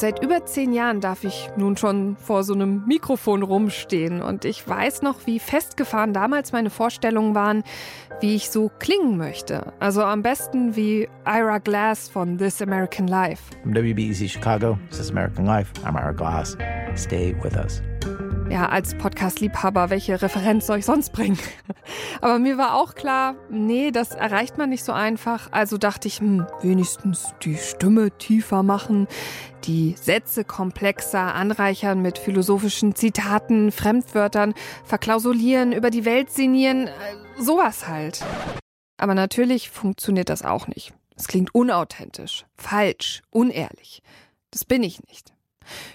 Seit über zehn Jahren darf ich nun schon vor so einem Mikrofon rumstehen und ich weiß noch, wie festgefahren damals meine Vorstellungen waren, wie ich so klingen möchte. Also am besten wie Ira Glass von This American Life. From WBEZ Chicago, this is American Life. I'm Ira Glass. Stay with us. Ja, als Podcast-Liebhaber, welche Referenz soll ich sonst bringen? Aber mir war auch klar, nee, das erreicht man nicht so einfach. Also dachte ich, hm, wenigstens die Stimme tiefer machen, die Sätze komplexer anreichern mit philosophischen Zitaten, Fremdwörtern, verklausulieren, über die Welt sinnieren, äh, sowas halt. Aber natürlich funktioniert das auch nicht. Es klingt unauthentisch, falsch, unehrlich. Das bin ich nicht.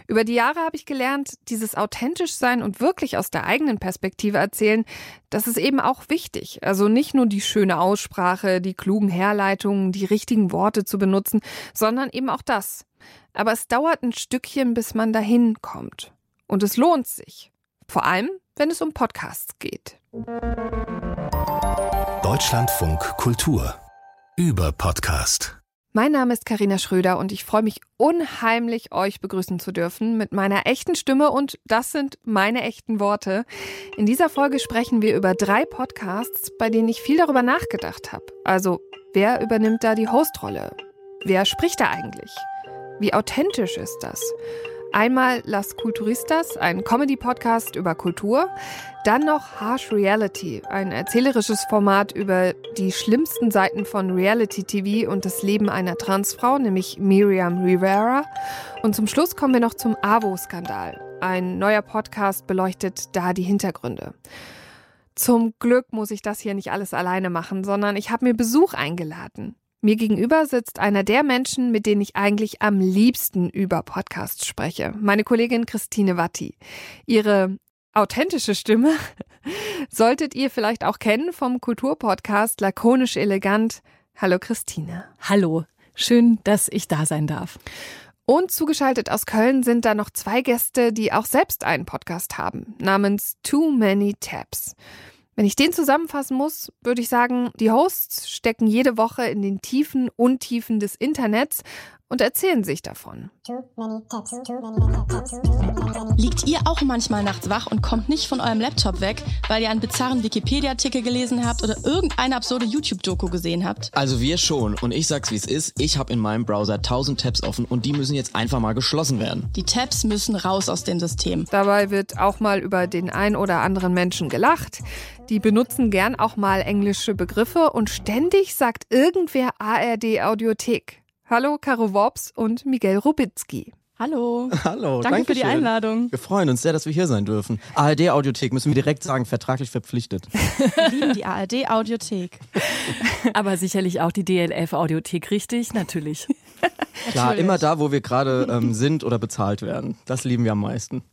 Über die Jahre habe ich gelernt, dieses authentisch sein und wirklich aus der eigenen Perspektive erzählen, das ist eben auch wichtig. Also nicht nur die schöne Aussprache, die klugen Herleitungen, die richtigen Worte zu benutzen, sondern eben auch das. Aber es dauert ein Stückchen, bis man dahin kommt. Und es lohnt sich. Vor allem, wenn es um Podcasts geht. Deutschlandfunk Kultur über Podcast. Mein Name ist Karina Schröder und ich freue mich unheimlich, euch begrüßen zu dürfen mit meiner echten Stimme und das sind meine echten Worte. In dieser Folge sprechen wir über drei Podcasts, bei denen ich viel darüber nachgedacht habe. Also, wer übernimmt da die Hostrolle? Wer spricht da eigentlich? Wie authentisch ist das? Einmal Las Culturistas, ein Comedy-Podcast über Kultur. Dann noch Harsh Reality, ein erzählerisches Format über die schlimmsten Seiten von Reality-TV und das Leben einer Transfrau, nämlich Miriam Rivera. Und zum Schluss kommen wir noch zum AWO-Skandal. Ein neuer Podcast beleuchtet da die Hintergründe. Zum Glück muss ich das hier nicht alles alleine machen, sondern ich habe mir Besuch eingeladen. Mir gegenüber sitzt einer der Menschen, mit denen ich eigentlich am liebsten über Podcasts spreche. Meine Kollegin Christine Watti. Ihre authentische Stimme solltet ihr vielleicht auch kennen vom Kulturpodcast Lakonisch Elegant. Hallo Christine. Hallo. Schön, dass ich da sein darf. Und zugeschaltet aus Köln sind da noch zwei Gäste, die auch selbst einen Podcast haben, namens Too Many Tabs. Wenn ich den zusammenfassen muss, würde ich sagen, die Hosts stecken jede Woche in den tiefen Untiefen des Internets und erzählen sich davon. Liegt ihr auch manchmal nachts wach und kommt nicht von eurem Laptop weg, weil ihr einen bizarren Wikipedia-Artikel gelesen habt oder irgendeine absurde YouTube-Doku gesehen habt? Also wir schon. Und ich sag's wie es ist. Ich habe in meinem Browser 1000 Tabs offen und die müssen jetzt einfach mal geschlossen werden. Die Tabs müssen raus aus dem System. Dabei wird auch mal über den ein oder anderen Menschen gelacht. Die benutzen gern auch mal englische Begriffe und ständig sagt irgendwer ARD Audiothek. Hallo Caro Worps und Miguel Rubitzky. Hallo. Hallo, danke für die schön. Einladung. Wir freuen uns sehr, dass wir hier sein dürfen. ARD Audiothek müssen wir direkt sagen, vertraglich verpflichtet. Wir lieben die ARD Audiothek. Aber sicherlich auch die DLF Audiothek, richtig? Natürlich. Klar, Natürlich. immer da, wo wir gerade ähm, sind oder bezahlt werden. Das lieben wir am meisten.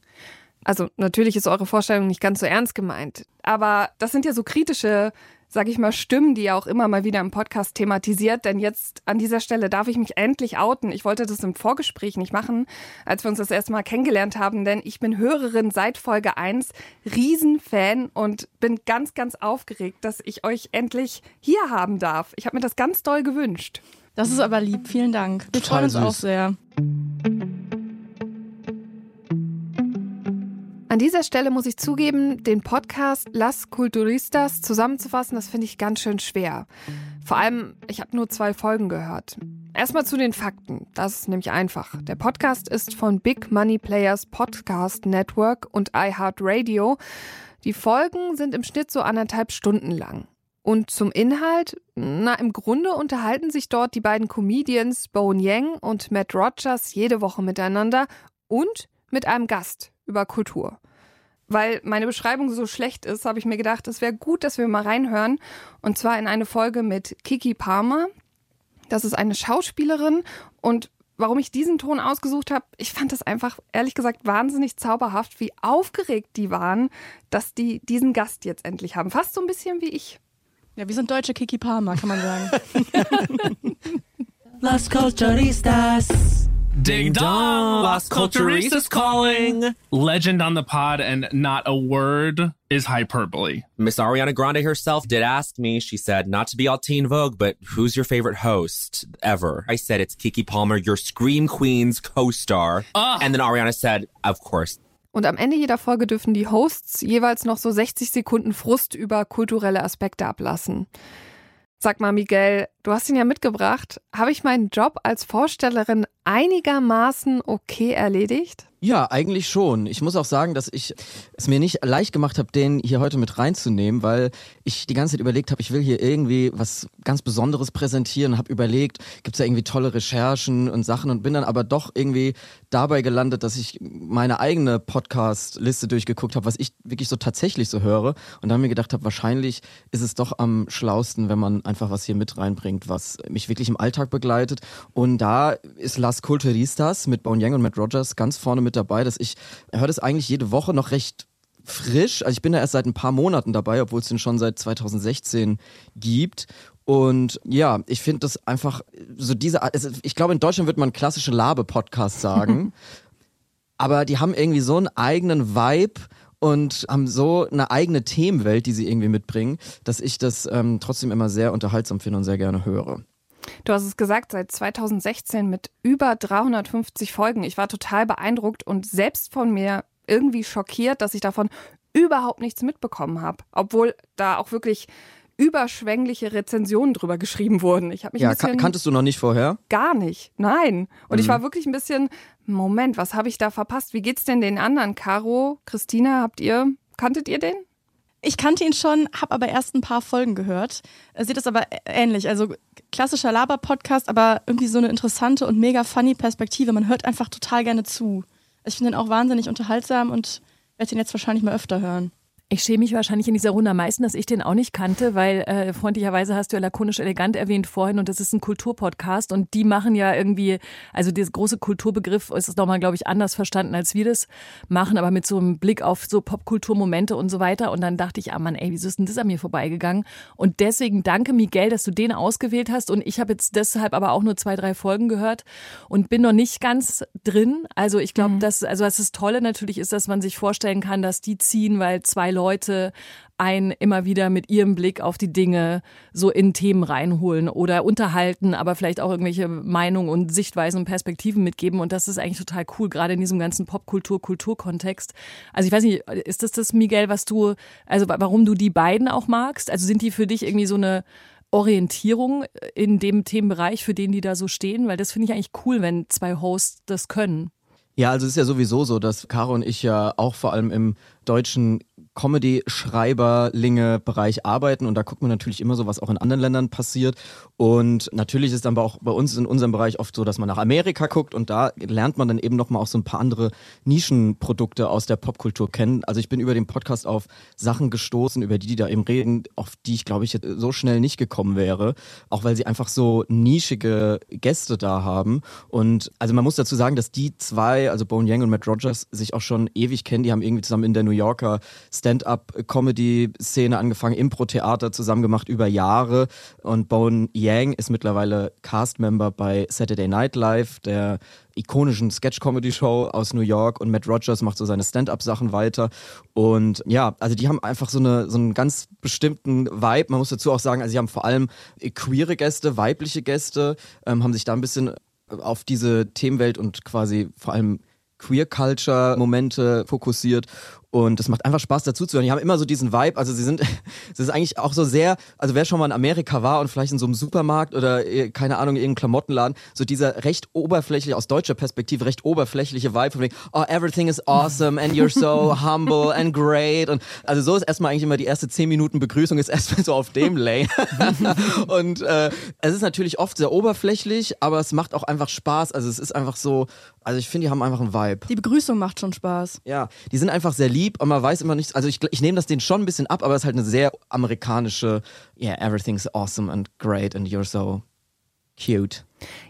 Also natürlich ist eure Vorstellung nicht ganz so ernst gemeint, aber das sind ja so kritische, sag ich mal, Stimmen, die ihr auch immer mal wieder im Podcast thematisiert, denn jetzt an dieser Stelle darf ich mich endlich outen. Ich wollte das im Vorgespräch nicht machen, als wir uns das erste Mal kennengelernt haben, denn ich bin Hörerin seit Folge 1, Riesenfan und bin ganz, ganz aufgeregt, dass ich euch endlich hier haben darf. Ich habe mir das ganz doll gewünscht. Das ist aber lieb. Vielen Dank. Wir freuen uns auch sehr. An dieser Stelle muss ich zugeben, den Podcast Las Culturistas zusammenzufassen, das finde ich ganz schön schwer. Vor allem, ich habe nur zwei Folgen gehört. Erstmal zu den Fakten. Das ist nämlich einfach. Der Podcast ist von Big Money Players Podcast Network und iHeartRadio. Die Folgen sind im Schnitt so anderthalb Stunden lang. Und zum Inhalt, na, im Grunde unterhalten sich dort die beiden Comedians Bone Yang und Matt Rogers jede Woche miteinander und mit einem Gast über Kultur. Weil meine Beschreibung so schlecht ist, habe ich mir gedacht, es wäre gut, dass wir mal reinhören. Und zwar in eine Folge mit Kiki Palmer. Das ist eine Schauspielerin. Und warum ich diesen Ton ausgesucht habe, ich fand das einfach, ehrlich gesagt, wahnsinnig zauberhaft, wie aufgeregt die waren, dass die diesen Gast jetzt endlich haben. Fast so ein bisschen wie ich. Ja, wir sind deutsche Kiki Palmer, kann man sagen. Las Culturistas. Ding dong! Las Culturistas calling! Legend on the pod and not a word is hyperbole. Miss Ariana Grande herself did ask me. She said, not to be all teen Vogue, but who's your favorite host ever? I said, it's Kiki Palmer, your Scream Queens co-star. Ah. And then Ariana said, of course. Und am Ende jeder Folge dürfen die Hosts jeweils noch so 60 Sekunden Frust über kulturelle Aspekte ablassen. Sag mal, Miguel, du hast ihn ja mitgebracht. Habe ich meinen Job als Vorstellerin einigermaßen okay erledigt? Ja, eigentlich schon. Ich muss auch sagen, dass ich es mir nicht leicht gemacht habe, den hier heute mit reinzunehmen, weil ich die ganze Zeit überlegt habe, ich will hier irgendwie was ganz Besonderes präsentieren, habe überlegt, gibt es da irgendwie tolle Recherchen und Sachen und bin dann aber doch irgendwie dabei gelandet, dass ich meine eigene Podcast-Liste durchgeguckt habe, was ich wirklich so tatsächlich so höre und dann mir gedacht habe, wahrscheinlich ist es doch am schlausten, wenn man einfach was hier mit reinbringt, was mich wirklich im Alltag begleitet und da ist Las Culturistas mit Bone Yang und Matt Rogers ganz vorne mit dabei, dass ich höre das eigentlich jede Woche noch recht frisch. Also ich bin da erst seit ein paar Monaten dabei, obwohl es den schon seit 2016 gibt. Und ja, ich finde das einfach so diese Art, ich glaube in Deutschland wird man klassische Labe-Podcast sagen. aber die haben irgendwie so einen eigenen Vibe und haben so eine eigene Themenwelt, die sie irgendwie mitbringen, dass ich das ähm, trotzdem immer sehr unterhaltsam finde und sehr gerne höre. Du hast es gesagt, seit 2016 mit über 350 Folgen. Ich war total beeindruckt und selbst von mir irgendwie schockiert, dass ich davon überhaupt nichts mitbekommen habe. Obwohl da auch wirklich überschwängliche Rezensionen drüber geschrieben wurden. Ich habe mich ja, bisschen kanntest du noch nicht vorher? Gar nicht, nein. Und Mhm. ich war wirklich ein bisschen, Moment, was habe ich da verpasst? Wie geht's denn den anderen? Caro, Christina, habt ihr, kanntet ihr den? Ich kannte ihn schon, habe aber erst ein paar Folgen gehört. Äh, Seht es aber ähnlich. Also klassischer Laber-Podcast, aber irgendwie so eine interessante und mega funny Perspektive. Man hört einfach total gerne zu. Ich finde ihn auch wahnsinnig unterhaltsam und werde ihn jetzt wahrscheinlich mal öfter hören. Ich schäme mich wahrscheinlich in dieser Runde am meisten, dass ich den auch nicht kannte, weil äh, freundlicherweise hast du ja lakonisch elegant erwähnt vorhin und das ist ein Kulturpodcast und die machen ja irgendwie, also dieser große Kulturbegriff ist es nochmal, glaube ich, anders verstanden, als wir das machen, aber mit so einem Blick auf so Popkulturmomente und so weiter und dann dachte ich, ah Mann, ey, wieso ist denn das an mir vorbeigegangen? Und deswegen danke Miguel, dass du den ausgewählt hast und ich habe jetzt deshalb aber auch nur zwei, drei Folgen gehört und bin noch nicht ganz drin. Also ich glaube, dass, also was das Tolle natürlich ist, dass man sich vorstellen kann, dass die ziehen, weil zwei Leute einen immer wieder mit ihrem Blick auf die Dinge so in Themen reinholen oder unterhalten, aber vielleicht auch irgendwelche Meinungen und Sichtweisen und Perspektiven mitgeben. Und das ist eigentlich total cool, gerade in diesem ganzen Popkultur-Kulturkontext. Also ich weiß nicht, ist das das, Miguel, was du, also wa- warum du die beiden auch magst? Also sind die für dich irgendwie so eine Orientierung in dem Themenbereich, für den die da so stehen? Weil das finde ich eigentlich cool, wenn zwei Hosts das können. Ja, also es ist ja sowieso so, dass Caro und ich ja auch vor allem im deutschen Comedy-Schreiberlinge-Bereich arbeiten und da guckt man natürlich immer so, was auch in anderen Ländern passiert. Und natürlich ist dann aber auch bei uns in unserem Bereich oft so, dass man nach Amerika guckt und da lernt man dann eben nochmal auch so ein paar andere Nischenprodukte aus der Popkultur kennen. Also ich bin über den Podcast auf Sachen gestoßen, über die die da eben reden, auf die ich glaube ich so schnell nicht gekommen wäre, auch weil sie einfach so nischige Gäste da haben. Und also man muss dazu sagen, dass die zwei, also Bone Yang und Matt Rogers, sich auch schon ewig kennen. Die haben irgendwie zusammen in der New Yorker Stand-up-Comedy-Szene angefangen, Impro-Theater zusammen gemacht über Jahre. Und Bone Yang ist mittlerweile Cast-Member bei Saturday Night Live, der ikonischen Sketch-Comedy-Show aus New York und Matt Rogers macht so seine Stand-up-Sachen weiter. Und ja, also die haben einfach so, eine, so einen ganz bestimmten Vibe. Man muss dazu auch sagen, also sie haben vor allem queere Gäste, weibliche Gäste, ähm, haben sich da ein bisschen auf diese Themenwelt und quasi vor allem Queer Culture Momente fokussiert und es macht einfach Spaß dazu zu hören. Die haben immer so diesen Vibe, also sie sind, es ist eigentlich auch so sehr, also wer schon mal in Amerika war und vielleicht in so einem Supermarkt oder äh, keine Ahnung, irgendeinem Klamottenladen, so dieser recht oberflächliche, aus deutscher Perspektive recht oberflächliche Vibe von wegen, oh, everything is awesome and you're so humble and great und also so ist erstmal eigentlich immer die erste zehn Minuten Begrüßung ist erstmal so auf dem Lane und äh, es ist natürlich oft sehr oberflächlich, aber es macht auch einfach Spaß, also es ist einfach so, also ich finde, die haben einfach einen Vibe. Die Begrüßung macht schon Spaß. Ja, die sind einfach sehr lieb und man weiß immer nichts. Also ich, ich nehme das denen schon ein bisschen ab, aber es ist halt eine sehr amerikanische, yeah, everything's awesome and great and you're so cute.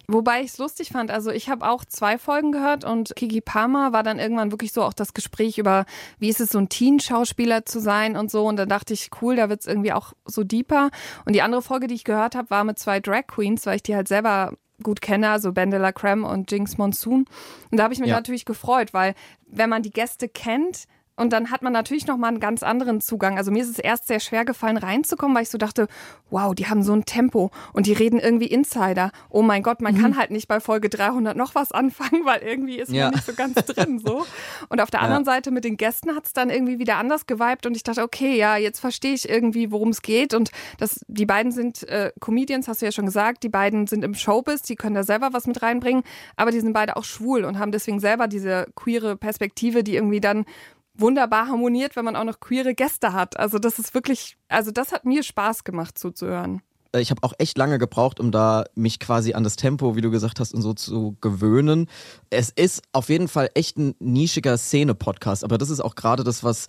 Wobei ich es lustig fand, also ich habe auch zwei Folgen gehört und Kiki Palmer war dann irgendwann wirklich so auch das Gespräch über, wie ist es so ein Teen-Schauspieler zu sein und so und da dachte ich, cool, da wird es irgendwie auch so deeper. Und die andere Folge, die ich gehört habe, war mit zwei Drag Queens, weil ich die halt selber gut kenne, also Bandela Creme und Jinx Monsoon. Und da habe ich mich Ja. natürlich gefreut, weil wenn man die Gäste kennt, Und dann hat man natürlich noch mal einen ganz anderen Zugang. Also mir ist es erst sehr schwer gefallen reinzukommen, weil ich so dachte, wow, die haben so ein Tempo und die reden irgendwie Insider. Oh mein Gott, man mhm. kann halt nicht bei Folge 300 noch was anfangen, weil irgendwie ist ja. man nicht so ganz drin so. Und auf der ja. anderen Seite mit den Gästen hat es dann irgendwie wieder anders geweibt und ich dachte, okay, ja, jetzt verstehe ich irgendwie, worum es geht und das, die beiden sind äh, Comedians, hast du ja schon gesagt, die beiden sind im Showbiz, die können da selber was mit reinbringen, aber die sind beide auch schwul und haben deswegen selber diese queere Perspektive, die irgendwie dann wunderbar harmoniert, wenn man auch noch queere Gäste hat. Also das ist wirklich, also das hat mir Spaß gemacht zuzuhören. Äh, ich habe auch echt lange gebraucht, um da mich quasi an das Tempo, wie du gesagt hast, und so zu gewöhnen. Es ist auf jeden Fall echt ein nischiger Szene-Podcast, aber das ist auch gerade das, was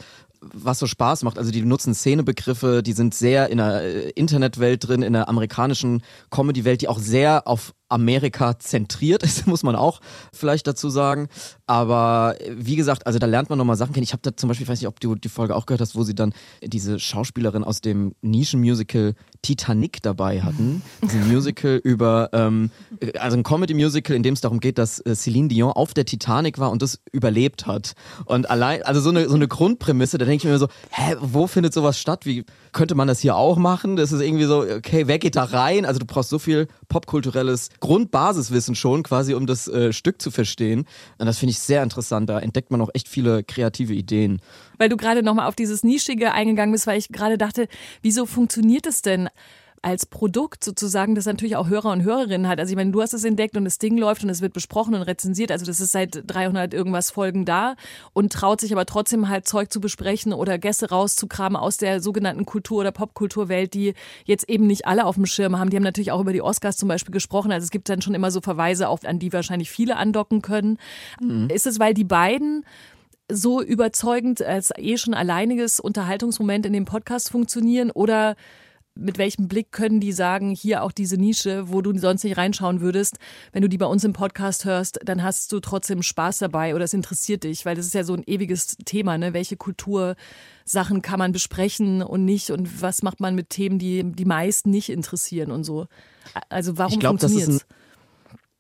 was so Spaß macht. Also die nutzen Szenebegriffe, die sind sehr in der äh, Internetwelt drin, in der amerikanischen Comedy-Welt, die auch sehr auf Amerika zentriert ist, muss man auch vielleicht dazu sagen. Aber wie gesagt, also da lernt man nochmal Sachen kennen. Ich habe da zum Beispiel, ich weiß nicht, ob du die Folge auch gehört hast, wo sie dann diese Schauspielerin aus dem Nischenmusical Titanic dabei hatten. Ein Musical über, ähm, also ein Comedy-Musical, in dem es darum geht, dass äh, Celine Dion auf der Titanic war und das überlebt hat. Und allein, also so eine, so eine Grundprämisse, da denke ich mir so, hä, wo findet sowas statt? Wie könnte man das hier auch machen? Das ist irgendwie so, okay, wer geht da rein? Also du brauchst so viel popkulturelles Grundbasiswissen schon, quasi, um das äh, Stück zu verstehen. Und das finde ich sehr interessant. Da entdeckt man auch echt viele kreative Ideen. Weil du gerade nochmal auf dieses Nischige eingegangen bist, weil ich gerade dachte, wieso funktioniert es denn? Als Produkt sozusagen, das natürlich auch Hörer und Hörerinnen hat. Also ich meine, du hast es entdeckt und das Ding läuft und es wird besprochen und rezensiert. Also das ist seit 300 irgendwas Folgen da und traut sich aber trotzdem halt Zeug zu besprechen oder Gäste rauszukramen aus der sogenannten Kultur- oder Popkulturwelt, die jetzt eben nicht alle auf dem Schirm haben. Die haben natürlich auch über die Oscars zum Beispiel gesprochen. Also es gibt dann schon immer so Verweise, auf, an die wahrscheinlich viele andocken können. Mhm. Ist es, weil die beiden so überzeugend als eh schon alleiniges Unterhaltungsmoment in dem Podcast funktionieren oder mit welchem Blick können die sagen, hier auch diese Nische, wo du sonst nicht reinschauen würdest, wenn du die bei uns im Podcast hörst, dann hast du trotzdem Spaß dabei oder es interessiert dich, weil das ist ja so ein ewiges Thema, ne? Welche Kultursachen kann man besprechen und nicht und was macht man mit Themen, die die meisten nicht interessieren und so. Also warum funktioniert es?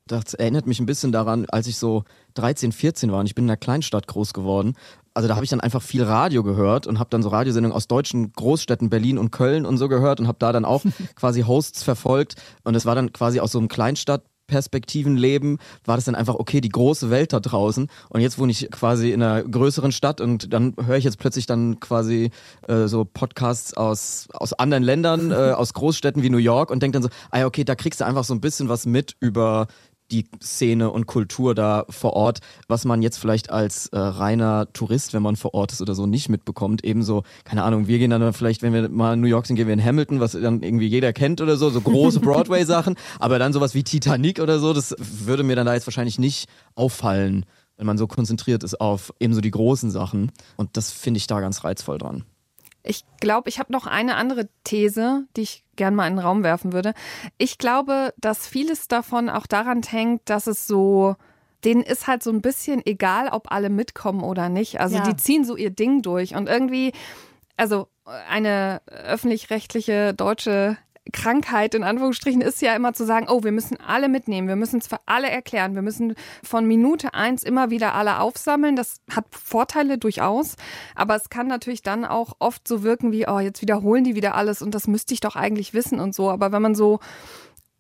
Das erinnert mich ein bisschen daran, als ich so 13, 14 war und ich bin in einer Kleinstadt groß geworden also da habe ich dann einfach viel Radio gehört und habe dann so Radiosendungen aus deutschen Großstädten Berlin und Köln und so gehört und habe da dann auch quasi Hosts verfolgt und es war dann quasi aus so einem Kleinstadt Perspektivenleben war das dann einfach, okay, die große Welt da draußen. Und jetzt wohne ich quasi in einer größeren Stadt und dann höre ich jetzt plötzlich dann quasi äh, so Podcasts aus, aus anderen Ländern, äh, aus Großstädten wie New York und denke dann so, ah ja, okay, da kriegst du einfach so ein bisschen was mit über die Szene und Kultur da vor Ort, was man jetzt vielleicht als äh, reiner Tourist, wenn man vor Ort ist oder so, nicht mitbekommt. Ebenso, keine Ahnung, wir gehen dann vielleicht, wenn wir mal in New York sind, gehen wir in Hamilton, was dann irgendwie jeder kennt oder so, so große Broadway-Sachen, aber dann sowas wie Titanic oder so, das würde mir dann da jetzt wahrscheinlich nicht auffallen, wenn man so konzentriert ist auf ebenso die großen Sachen. Und das finde ich da ganz reizvoll dran. Ich glaube, ich habe noch eine andere These, die ich gern mal in den Raum werfen würde. Ich glaube, dass vieles davon auch daran hängt, dass es so, denen ist halt so ein bisschen egal, ob alle mitkommen oder nicht. Also ja. die ziehen so ihr Ding durch und irgendwie, also eine öffentlich-rechtliche deutsche Krankheit in Anführungsstrichen ist ja immer zu sagen, oh, wir müssen alle mitnehmen, wir müssen es für alle erklären, wir müssen von Minute eins immer wieder alle aufsammeln. Das hat Vorteile durchaus, aber es kann natürlich dann auch oft so wirken wie, oh, jetzt wiederholen die wieder alles und das müsste ich doch eigentlich wissen und so. Aber wenn man so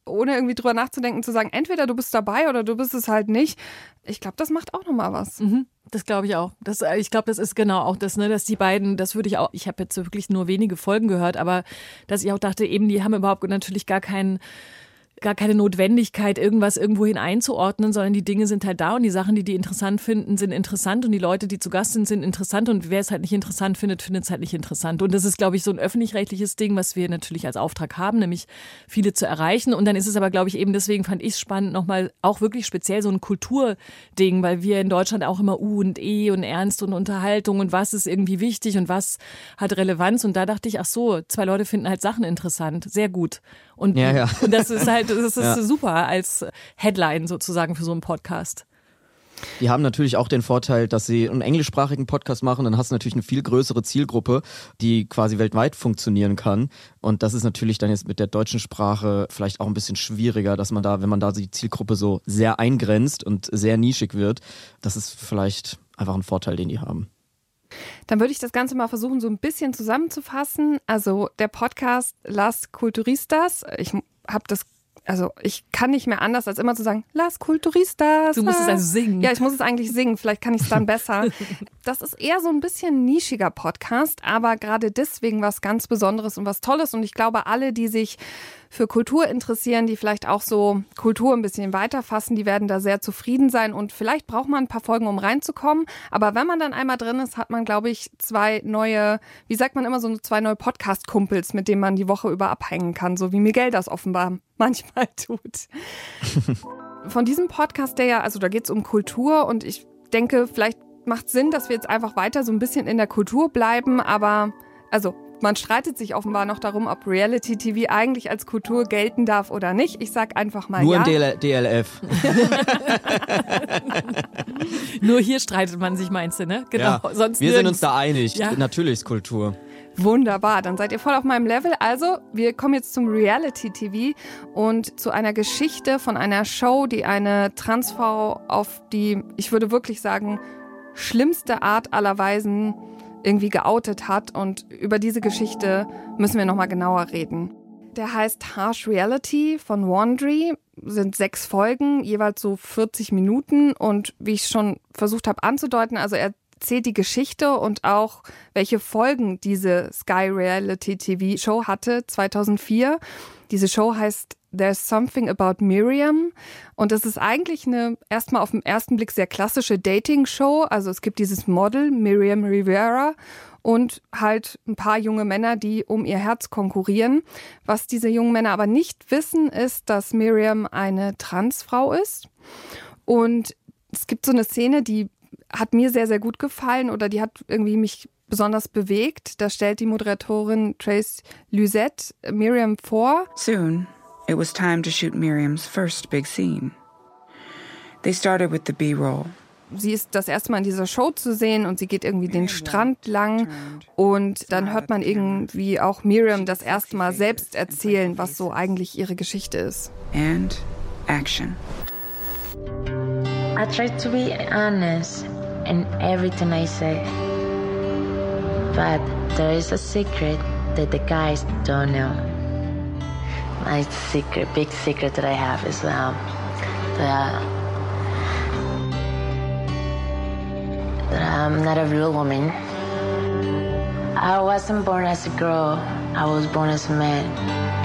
ohne irgendwie drüber nachzudenken, zu sagen, entweder du bist dabei oder du bist es halt nicht. Ich glaube, das macht auch nochmal was. Mhm. Das glaube ich auch. Das, äh, ich glaube, das ist genau auch das, ne, dass die beiden, das würde ich auch, ich habe jetzt wirklich nur wenige Folgen gehört, aber dass ich auch dachte, eben, die haben überhaupt natürlich gar keinen gar keine Notwendigkeit, irgendwas irgendwohin einzuordnen, sondern die Dinge sind halt da und die Sachen, die die interessant finden, sind interessant und die Leute, die zu Gast sind, sind interessant und wer es halt nicht interessant findet, findet es halt nicht interessant. Und das ist, glaube ich, so ein öffentlich-rechtliches Ding, was wir natürlich als Auftrag haben, nämlich viele zu erreichen. Und dann ist es aber, glaube ich, eben deswegen fand ich es spannend, nochmal auch wirklich speziell so ein Kulturding, weil wir in Deutschland auch immer U und E und Ernst und Unterhaltung und was ist irgendwie wichtig und was hat Relevanz. Und da dachte ich, ach so, zwei Leute finden halt Sachen interessant. Sehr gut. Und, ja, ja. und das ist halt, das ist ja. super als Headline sozusagen für so einen Podcast. Die haben natürlich auch den Vorteil, dass sie einen englischsprachigen Podcast machen, dann hast du natürlich eine viel größere Zielgruppe, die quasi weltweit funktionieren kann. Und das ist natürlich dann jetzt mit der deutschen Sprache vielleicht auch ein bisschen schwieriger, dass man da, wenn man da die Zielgruppe so sehr eingrenzt und sehr nischig wird, das ist vielleicht einfach ein Vorteil, den die haben. Dann würde ich das Ganze mal versuchen, so ein bisschen zusammenzufassen. Also der Podcast Las Culturistas, ich habe das also ich kann nicht mehr anders, als immer zu sagen, Las Culturistas. Du musst es also singen. Ja, ich muss es eigentlich singen. Vielleicht kann ich es dann besser. Das ist eher so ein bisschen nischiger Podcast, aber gerade deswegen was ganz Besonderes und was Tolles. Und ich glaube, alle, die sich für Kultur interessieren, die vielleicht auch so Kultur ein bisschen weiterfassen, die werden da sehr zufrieden sein. Und vielleicht braucht man ein paar Folgen, um reinzukommen. Aber wenn man dann einmal drin ist, hat man, glaube ich, zwei neue, wie sagt man immer, so zwei neue Podcast-Kumpels, mit denen man die Woche über abhängen kann, so wie Miguel das offenbar manchmal tut. Von diesem Podcast, der ja, also da geht es um Kultur und ich denke, vielleicht macht Sinn, dass wir jetzt einfach weiter so ein bisschen in der Kultur bleiben, aber also man streitet sich offenbar noch darum, ob Reality TV eigentlich als Kultur gelten darf oder nicht. Ich sag einfach mal Nur ja. im DL DLF. Nur hier streitet man sich, meinst du, ne? Genau. Ja, Sonst wir sind uns da einig. Ja. Natürlich ist Kultur. Wunderbar, dann seid ihr voll auf meinem Level. Also, wir kommen jetzt zum Reality TV und zu einer Geschichte von einer Show, die eine Transfrau auf die, ich würde wirklich sagen, schlimmste Art aller Weisen irgendwie geoutet hat. Und über diese Geschichte müssen wir nochmal genauer reden. Der heißt Harsh Reality von Wandry, sind sechs Folgen, jeweils so 40 Minuten. Und wie ich schon versucht habe anzudeuten, also er erzählt die Geschichte und auch welche Folgen diese Sky Reality TV Show hatte 2004. Diese Show heißt There's Something About Miriam und es ist eigentlich eine erstmal auf den ersten Blick sehr klassische Dating-Show. Also es gibt dieses Model Miriam Rivera und halt ein paar junge Männer, die um ihr Herz konkurrieren. Was diese jungen Männer aber nicht wissen, ist, dass Miriam eine Transfrau ist und es gibt so eine Szene, die hat mir sehr, sehr gut gefallen oder die hat irgendwie mich besonders bewegt. Da stellt die Moderatorin Trace Lysette Miriam vor. Soon, it was time to shoot Miriam's first big scene. They started with the B roll. Sie ist das erste Mal in dieser Show zu sehen und sie geht irgendwie den Strand lang und dann hört man irgendwie auch Miriam das erste Mal selbst erzählen, was so eigentlich ihre Geschichte ist. And action. I try to be honest in everything I say. But there is a secret that the guys don't know. My secret, big secret that I have is um, that, that I'm not a real woman. I wasn't born as a girl. I was born as a man.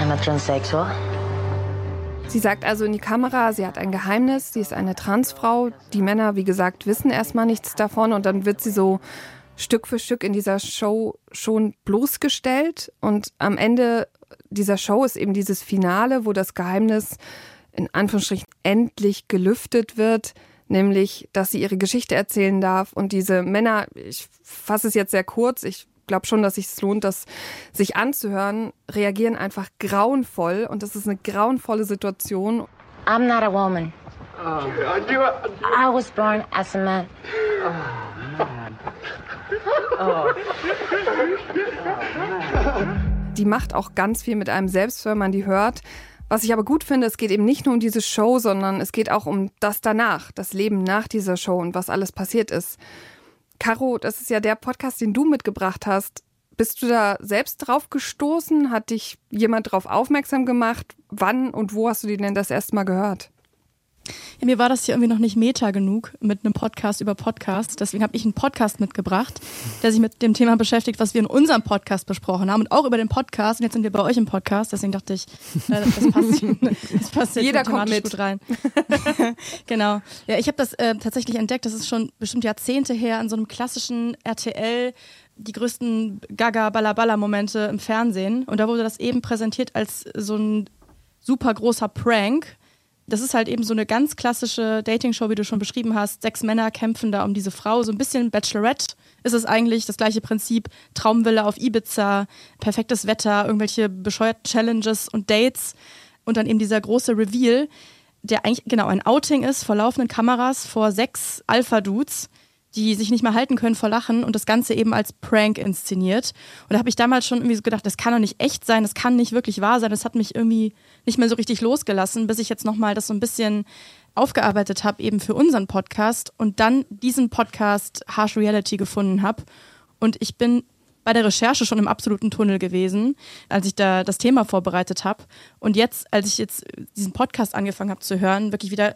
I'm a transsexual. Sie sagt also in die Kamera, sie hat ein Geheimnis, sie ist eine Transfrau. Die Männer, wie gesagt, wissen erstmal nichts davon und dann wird sie so Stück für Stück in dieser Show schon bloßgestellt. Und am Ende dieser Show ist eben dieses Finale, wo das Geheimnis in Anführungsstrichen endlich gelüftet wird, nämlich, dass sie ihre Geschichte erzählen darf. Und diese Männer, ich fasse es jetzt sehr kurz, ich glaube schon, dass es sich lohnt, das sich anzuhören, reagieren einfach grauenvoll und das ist eine grauenvolle Situation. I'm not a woman. I was born as a man. Die macht auch ganz viel mit einem selbst, wenn man die hört. Was ich aber gut finde, es geht eben nicht nur um diese Show, sondern es geht auch um das danach, das Leben nach dieser Show und was alles passiert ist. Caro, das ist ja der Podcast, den du mitgebracht hast. Bist du da selbst drauf gestoßen? Hat dich jemand darauf aufmerksam gemacht? Wann und wo hast du den denn das erste Mal gehört? Ja, mir war das hier irgendwie noch nicht meta genug mit einem Podcast über Podcasts. Deswegen habe ich einen Podcast mitgebracht, der sich mit dem Thema beschäftigt, was wir in unserem Podcast besprochen haben und auch über den Podcast. Und jetzt sind wir bei euch im Podcast. Deswegen dachte ich, äh, das passt, das passt jetzt Jeder kommt mit. gut rein. genau. Ja, ich habe das äh, tatsächlich entdeckt. Das ist schon bestimmt Jahrzehnte her an so einem klassischen RTL die größten Gaga-Balla-Balla-Momente im Fernsehen. Und da wurde das eben präsentiert als so ein super großer Prank. Das ist halt eben so eine ganz klassische Dating-Show, wie du schon beschrieben hast. Sechs Männer kämpfen da um diese Frau. So ein bisschen Bachelorette ist es eigentlich das gleiche Prinzip. Traumvilla auf Ibiza, perfektes Wetter, irgendwelche bescheuerten Challenges und Dates. Und dann eben dieser große Reveal, der eigentlich genau ein Outing ist vor laufenden Kameras vor sechs Alpha-Dudes die sich nicht mehr halten können vor Lachen und das Ganze eben als Prank inszeniert. Und da habe ich damals schon irgendwie so gedacht, das kann doch nicht echt sein, das kann nicht wirklich wahr sein. Das hat mich irgendwie nicht mehr so richtig losgelassen, bis ich jetzt nochmal das so ein bisschen aufgearbeitet habe, eben für unseren Podcast und dann diesen Podcast Harsh Reality gefunden habe Und ich bin bei der Recherche schon im absoluten Tunnel gewesen, als ich da das Thema vorbereitet habe. Und jetzt, als ich jetzt diesen Podcast angefangen habe zu hören, wirklich wieder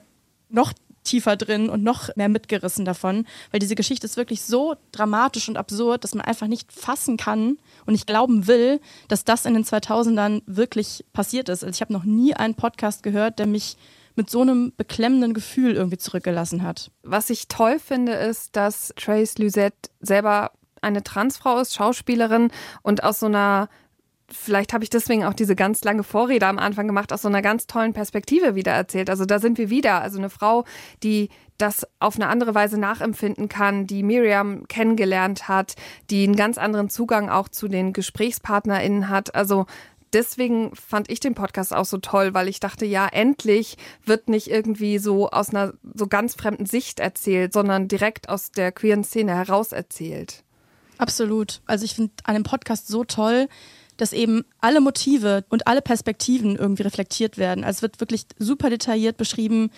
noch tiefer drin und noch mehr mitgerissen davon, weil diese Geschichte ist wirklich so dramatisch und absurd, dass man einfach nicht fassen kann und nicht glauben will, dass das in den 2000ern wirklich passiert ist. Also ich habe noch nie einen Podcast gehört, der mich mit so einem beklemmenden Gefühl irgendwie zurückgelassen hat. Was ich toll finde, ist, dass Trace Lysette selber eine Transfrau ist, Schauspielerin und aus so einer vielleicht habe ich deswegen auch diese ganz lange Vorrede am Anfang gemacht, aus so einer ganz tollen Perspektive wieder erzählt. Also da sind wir wieder. Also eine Frau, die das auf eine andere Weise nachempfinden kann, die Miriam kennengelernt hat, die einen ganz anderen Zugang auch zu den GesprächspartnerInnen hat. Also deswegen fand ich den Podcast auch so toll, weil ich dachte, ja, endlich wird nicht irgendwie so aus einer so ganz fremden Sicht erzählt, sondern direkt aus der queeren Szene heraus erzählt. Absolut. Also ich finde dem Podcast so toll, dass eben alle Motive und alle Perspektiven irgendwie reflektiert werden. Also es wird wirklich super detailliert beschrieben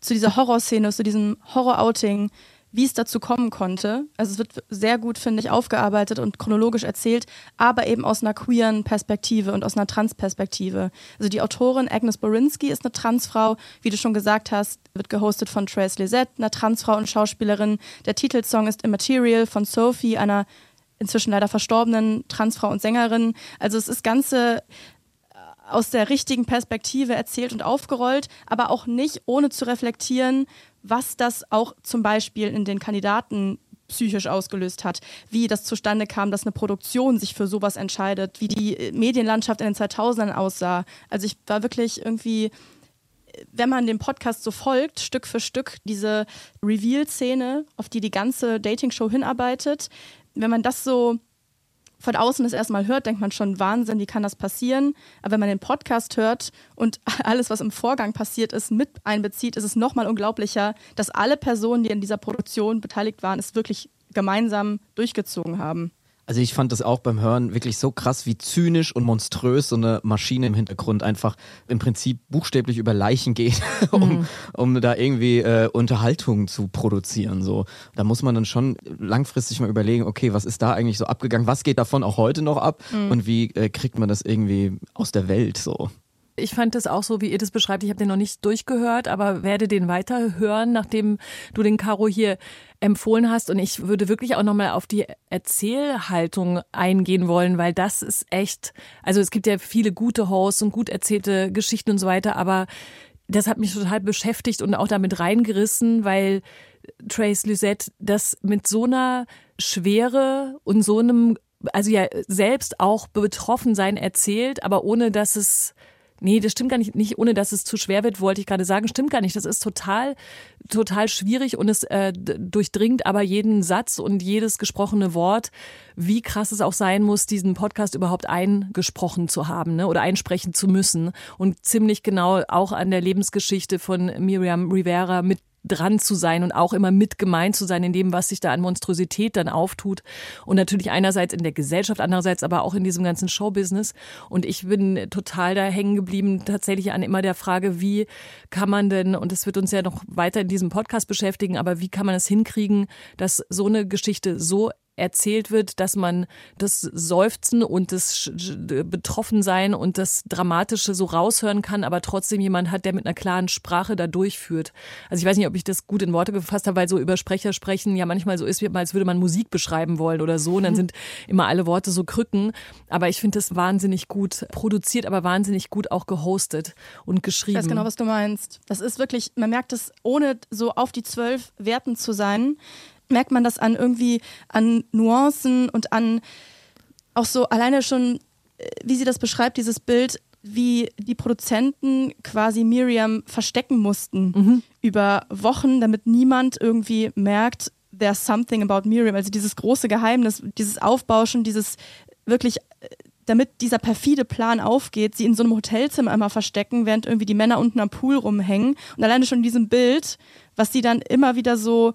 zu dieser Horrorszene, zu diesem Horror-Outing, wie es dazu kommen konnte. Also es wird sehr gut, finde ich, aufgearbeitet und chronologisch erzählt, aber eben aus einer queeren Perspektive und aus einer Trans-Perspektive. Also die Autorin Agnes Borinski ist eine Transfrau, wie du schon gesagt hast, wird gehostet von Trace Lisette, einer Transfrau und Schauspielerin. Der Titelsong ist Immaterial von Sophie, einer inzwischen leider verstorbenen Transfrau und Sängerin. Also es ist ganze äh, aus der richtigen Perspektive erzählt und aufgerollt, aber auch nicht ohne zu reflektieren, was das auch zum Beispiel in den Kandidaten psychisch ausgelöst hat, wie das zustande kam, dass eine Produktion sich für sowas entscheidet, wie die äh, Medienlandschaft in den 2000ern aussah. Also ich war wirklich irgendwie, wenn man dem Podcast so folgt, Stück für Stück diese Reveal-Szene, auf die die ganze Dating-Show hinarbeitet, wenn man das so von außen das erstmal hört, denkt man schon, Wahnsinn, wie kann das passieren? Aber wenn man den Podcast hört und alles, was im Vorgang passiert ist, mit einbezieht, ist es nochmal unglaublicher, dass alle Personen, die in dieser Produktion beteiligt waren, es wirklich gemeinsam durchgezogen haben. Also ich fand das auch beim Hören wirklich so krass, wie zynisch und monströs so eine Maschine im Hintergrund einfach im Prinzip buchstäblich über Leichen geht, um, mhm. um da irgendwie äh, Unterhaltung zu produzieren. So, da muss man dann schon langfristig mal überlegen, okay, was ist da eigentlich so abgegangen? Was geht davon auch heute noch ab? Mhm. Und wie äh, kriegt man das irgendwie aus der Welt so? Ich fand das auch so, wie ihr das beschreibt. Ich habe den noch nicht durchgehört, aber werde den weiter hören, nachdem du den Caro hier empfohlen hast. Und ich würde wirklich auch nochmal auf die Erzählhaltung eingehen wollen, weil das ist echt, also es gibt ja viele gute Hosts und gut erzählte Geschichten und so weiter, aber das hat mich total beschäftigt und auch damit reingerissen, weil Trace Lysette das mit so einer Schwere und so einem, also ja, selbst auch betroffen sein erzählt, aber ohne dass es Nee, das stimmt gar nicht. Nicht ohne, dass es zu schwer wird, wollte ich gerade sagen. Stimmt gar nicht. Das ist total, total schwierig und es äh, durchdringt aber jeden Satz und jedes gesprochene Wort, wie krass es auch sein muss, diesen Podcast überhaupt eingesprochen zu haben ne? oder einsprechen zu müssen und ziemlich genau auch an der Lebensgeschichte von Miriam Rivera mit dran zu sein und auch immer mit gemeint zu sein in dem, was sich da an Monstrosität dann auftut. Und natürlich einerseits in der Gesellschaft, andererseits aber auch in diesem ganzen Showbusiness. Und ich bin total da hängen geblieben, tatsächlich an immer der Frage, wie kann man denn, und das wird uns ja noch weiter in diesem Podcast beschäftigen, aber wie kann man es hinkriegen, dass so eine Geschichte so erzählt wird, dass man das Seufzen und das Betroffensein und das Dramatische so raushören kann, aber trotzdem jemand hat, der mit einer klaren Sprache da durchführt. Also ich weiß nicht, ob ich das gut in Worte gefasst habe, weil so über Sprecher sprechen ja manchmal so ist, als würde man Musik beschreiben wollen oder so. Und dann sind immer alle Worte so Krücken. Aber ich finde das wahnsinnig gut produziert, aber wahnsinnig gut auch gehostet und geschrieben. Ich weiß genau, was du meinst. Das ist wirklich, man merkt es, ohne so auf die zwölf Werten zu sein, merkt man das an irgendwie an Nuancen und an auch so alleine schon, äh, wie sie das beschreibt, dieses Bild, wie die Produzenten quasi Miriam verstecken mussten mhm. über Wochen, damit niemand irgendwie merkt, there's something about Miriam. Also dieses große Geheimnis, dieses Aufbauschen, dieses wirklich, äh, damit dieser perfide Plan aufgeht, sie in so einem Hotelzimmer immer verstecken, während irgendwie die Männer unten am Pool rumhängen. Und alleine schon in diesem Bild, was sie dann immer wieder so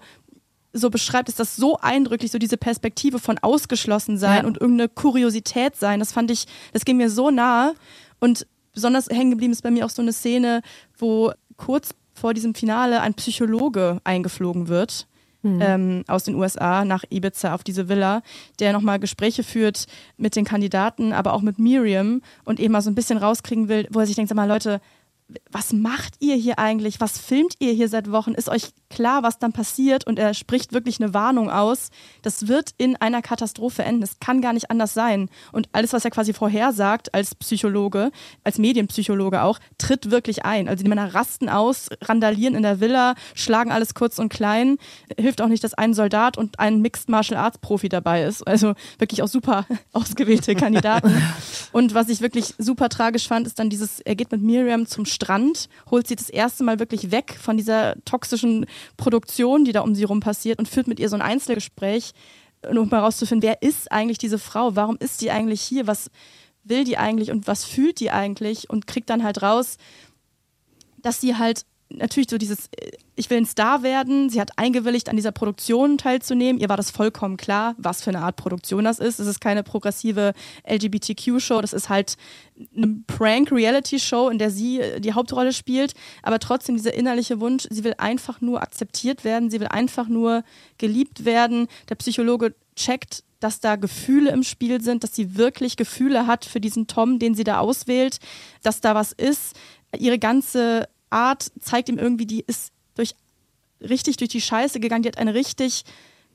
so beschreibt, ist das so eindrücklich, so diese Perspektive von ausgeschlossen sein ja. und irgendeine Kuriosität sein. Das fand ich, das ging mir so nah. Und besonders hängen geblieben ist bei mir auch so eine Szene, wo kurz vor diesem Finale ein Psychologe eingeflogen wird. mhm. ähm, aus den USA nach Ibiza auf diese Villa, der nochmal Gespräche führt mit den Kandidaten, aber auch mit Miriam und eben mal so ein bisschen rauskriegen will, wo er sich denkt, sag mal Leute, was macht ihr hier eigentlich? Was filmt ihr hier seit Wochen? Ist euch klar, was dann passiert? Und er spricht wirklich eine Warnung aus. Das wird in einer Katastrophe enden. Es kann gar nicht anders sein. Und alles, was er quasi vorhersagt als Psychologe, als Medienpsychologe auch, tritt wirklich ein. Also die Männer rasten aus, randalieren in der Villa, schlagen alles kurz und klein. Hilft auch nicht, dass ein Soldat und ein Mixed Martial Arts Profi dabei ist. Also wirklich auch super ausgewählte Kandidaten. und was ich wirklich super tragisch fand, ist dann dieses, er geht mit Miriam zum Strand, holt sie das erste Mal wirklich weg von dieser toxischen Produktion, die da um sie rum passiert und führt mit ihr so ein Einzelgespräch, um herauszufinden, wer ist eigentlich diese Frau, warum ist die eigentlich hier, was will die eigentlich und was fühlt die eigentlich? Und kriegt dann halt raus, dass sie halt natürlich so dieses, äh, ich will ein Star werden. Sie hat eingewilligt, an dieser Produktion teilzunehmen. Ihr war das vollkommen klar, was für eine Art Produktion das ist. Es ist keine progressive LGBTQ-Show. Das ist halt eine Prank-Reality-Show, in der sie äh, die Hauptrolle spielt. Aber trotzdem dieser innerliche Wunsch, sie will einfach nur akzeptiert werden. Sie will einfach nur geliebt werden. Der Psychologe checkt, dass da Gefühle im Spiel sind, dass sie wirklich Gefühle hat für diesen Tom, den sie da auswählt, dass da was ist. Ihre ganze Art zeigt ihm irgendwie, die ist durch richtig durch die Scheiße gegangen, die hat ein richtig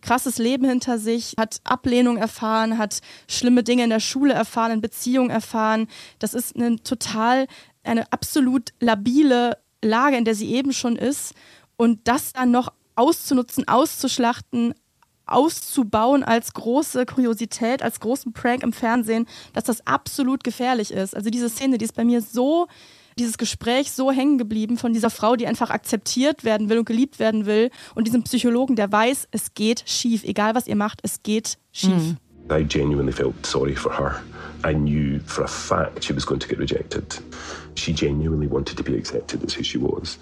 krasses Leben hinter sich, hat Ablehnung erfahren, hat schlimme Dinge in der Schule erfahren, in Beziehungen erfahren. Das ist eine total, eine absolut labile Lage, in der sie eben schon ist. Und das dann noch auszunutzen, auszuschlachten, auszubauen als große Kuriosität, als großen Prank im Fernsehen, dass das absolut gefährlich ist. Also diese Szene, die ist bei mir so dieses Gespräch so hängen geblieben von dieser Frau, die einfach akzeptiert werden will und geliebt werden will und diesem Psychologen, der weiß, es geht schief, egal was ihr macht, es geht schief. Mhm. I genuinely felt sorry for her. I knew for a fact she was going to get rejected. She genuinely wanted to be accepted as who she was.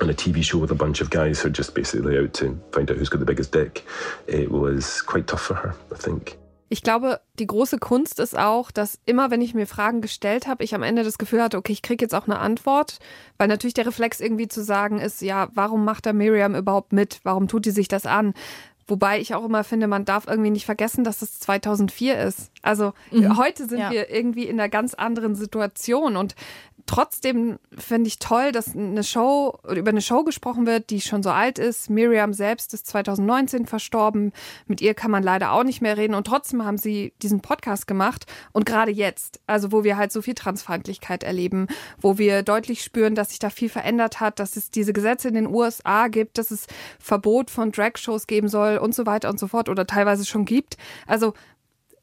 On a TV show with a bunch of guys who are just basically out to find out who's got the biggest dick, it was quite tough for her, I think. Ich glaube, die große Kunst ist auch, dass immer, wenn ich mir Fragen gestellt habe, ich am Ende das Gefühl hatte, okay, ich kriege jetzt auch eine Antwort, weil natürlich der Reflex irgendwie zu sagen ist, ja, warum macht da Miriam überhaupt mit? Warum tut die sich das an? Wobei ich auch immer finde, man darf irgendwie nicht vergessen, dass es 2004 ist. Also mhm. heute sind ja. wir irgendwie in einer ganz anderen Situation und trotzdem finde ich toll, dass eine Show über eine Show gesprochen wird, die schon so alt ist. Miriam selbst ist 2019 verstorben. Mit ihr kann man leider auch nicht mehr reden. Und trotzdem haben sie diesen Podcast gemacht. Und gerade jetzt, also wo wir halt so viel Transfeindlichkeit erleben, wo wir deutlich spüren, dass sich da viel verändert hat, dass es diese Gesetze in den USA gibt, dass es Verbot von Drag-Shows geben soll und so weiter und so fort oder teilweise schon gibt. Also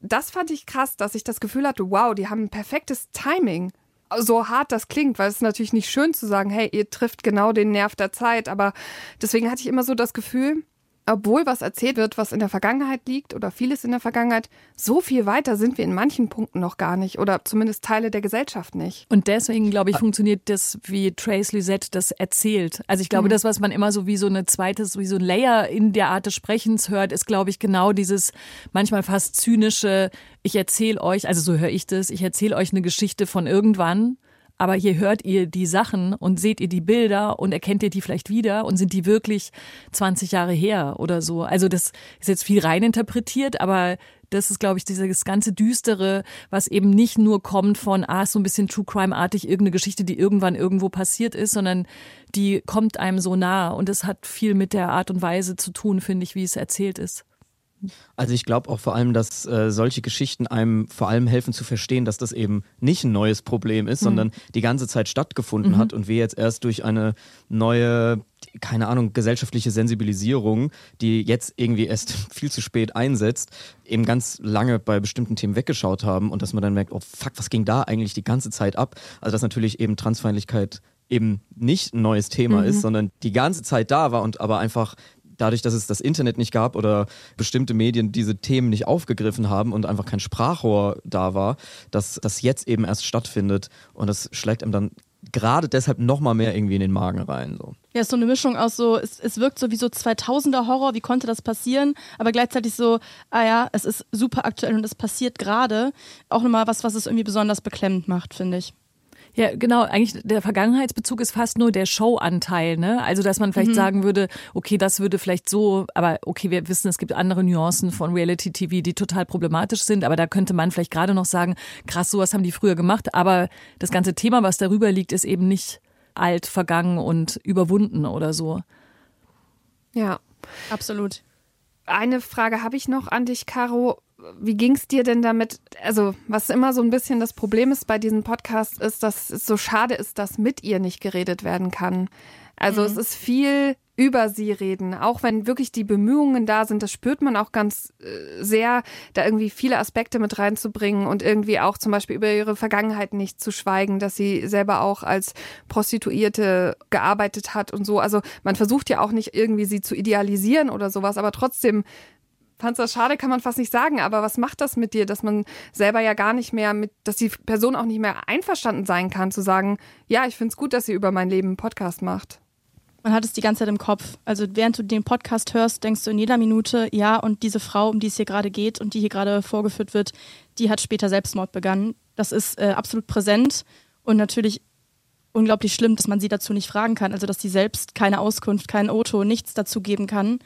das fand ich krass, dass ich das Gefühl hatte, wow, die haben ein perfektes Timing so hart das klingt, weil es ist natürlich nicht schön zu sagen, hey, ihr trifft genau den Nerv der Zeit, aber deswegen hatte ich immer so das Gefühl, obwohl was erzählt wird, was in der Vergangenheit liegt oder vieles in der Vergangenheit, so viel weiter sind wir in manchen Punkten noch gar nicht oder zumindest Teile der Gesellschaft nicht. Und deswegen, glaube ich, funktioniert das, wie Trace Lisette das erzählt. Also ich glaube, mhm. das, was man immer so wie so eine zweites, wie so ein Layer in der Art des Sprechens hört, ist, glaube ich, genau dieses manchmal fast zynische, ich erzähle euch, also so höre ich das, ich erzähle euch eine Geschichte von irgendwann aber hier hört ihr die Sachen und seht ihr die Bilder und erkennt ihr die vielleicht wieder und sind die wirklich 20 Jahre her oder so. Also das ist jetzt viel reininterpretiert, aber das ist, glaube ich, dieses ganze Düstere, was eben nicht nur kommt von, ah, so ein bisschen True Crime-artig, irgendeine Geschichte, die irgendwann irgendwo passiert ist, sondern die kommt einem so nah und es hat viel mit der Art und Weise zu tun, finde ich, wie es erzählt ist. Also ich glaube auch vor allem, dass äh, solche Geschichten einem vor allem helfen zu verstehen, dass das eben nicht ein neues Problem ist, mhm. sondern die ganze Zeit stattgefunden mhm. hat und wir jetzt erst durch eine neue, keine Ahnung, gesellschaftliche Sensibilisierung, die jetzt irgendwie erst viel zu spät einsetzt, eben ganz lange bei bestimmten Themen weggeschaut haben und dass man dann merkt, oh fuck, was ging da eigentlich die ganze Zeit ab? Also dass natürlich eben Transfeindlichkeit eben nicht ein neues Thema mhm. ist, sondern die ganze Zeit da war und aber einfach dadurch, dass es das Internet nicht gab oder bestimmte Medien diese Themen nicht aufgegriffen haben und einfach kein Sprachrohr da war, dass das jetzt eben erst stattfindet und das schlägt einem dann gerade deshalb noch mal mehr irgendwie in den Magen rein. So. Ja, ist so eine Mischung aus so, es, es wirkt so wie so 2000er Horror, wie konnte das passieren, aber gleichzeitig so, ah ja, es ist super aktuell und es passiert gerade. Auch nochmal was, was es irgendwie besonders beklemmend macht, finde ich. Ja, genau. Eigentlich der Vergangenheitsbezug ist fast nur der Showanteil, ne? Also, dass man vielleicht mhm. sagen würde, okay, das würde vielleicht so, aber okay, wir wissen, es gibt andere Nuancen von Reality TV, die total problematisch sind, aber da könnte man vielleicht gerade noch sagen, krass, sowas haben die früher gemacht, aber das ganze Thema, was darüber liegt, ist eben nicht alt, vergangen und überwunden oder so. Ja, absolut. Eine Frage habe ich noch an dich, Caro wie ging es dir denn damit? Also, was immer so ein bisschen das Problem ist bei diesem Podcast, ist, dass es so schade ist, dass mit ihr nicht geredet werden kann. Also, mhm. es ist viel über sie reden, auch wenn wirklich die Bemühungen da sind, das spürt man auch ganz äh, sehr, da irgendwie viele Aspekte mit reinzubringen und irgendwie auch zum Beispiel über ihre Vergangenheit nicht zu schweigen, dass sie selber auch als Prostituierte gearbeitet hat und so. Also man versucht ja auch nicht irgendwie sie zu idealisieren oder sowas, aber trotzdem fand's das schade, kann man fast nicht sagen, aber was macht das mit dir, dass man selber ja gar nicht mehr mit, dass die Person auch nicht mehr einverstanden sein kann, zu sagen, ja, ich find's gut, dass sie über mein Leben einen Podcast macht? Man hat es die ganze Zeit im Kopf. Also während du den Podcast hörst, denkst du in jeder Minute, ja, und diese Frau, um die es hier gerade geht und die hier gerade vorgeführt wird, die hat später Selbstmord begangen. Das ist äh, absolut präsent und natürlich unglaublich schlimm, dass man sie dazu nicht fragen kann. Also dass sie selbst keine Auskunft, kein Auto, nichts dazu geben kann.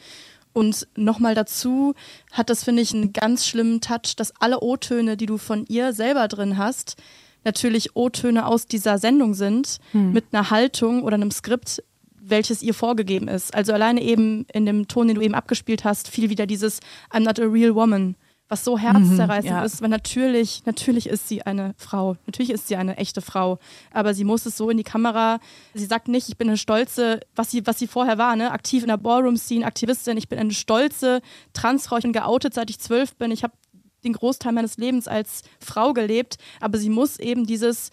Und nochmal dazu hat das, finde ich, einen ganz schlimmen Touch, dass alle O-Töne, die du von ihr selber drin hast, natürlich O-Töne aus dieser Sendung sind, hm. mit einer Haltung oder einem Skript, welches ihr vorgegeben ist. Also alleine eben in dem Ton, den du eben abgespielt hast, fiel wieder dieses I'm not a real woman was so herzzerreißend mhm, ja. ist, weil natürlich, natürlich ist sie eine Frau, natürlich ist sie eine echte Frau, aber sie muss es so in die Kamera, sie sagt nicht, ich bin eine stolze, was sie, was sie vorher war, ne, aktiv in der Ballroom-Scene, Aktivistin, ich bin eine stolze Transfrau, ich bin geoutet, seit ich zwölf bin, ich habe den Großteil meines Lebens als Frau gelebt, aber sie muss eben dieses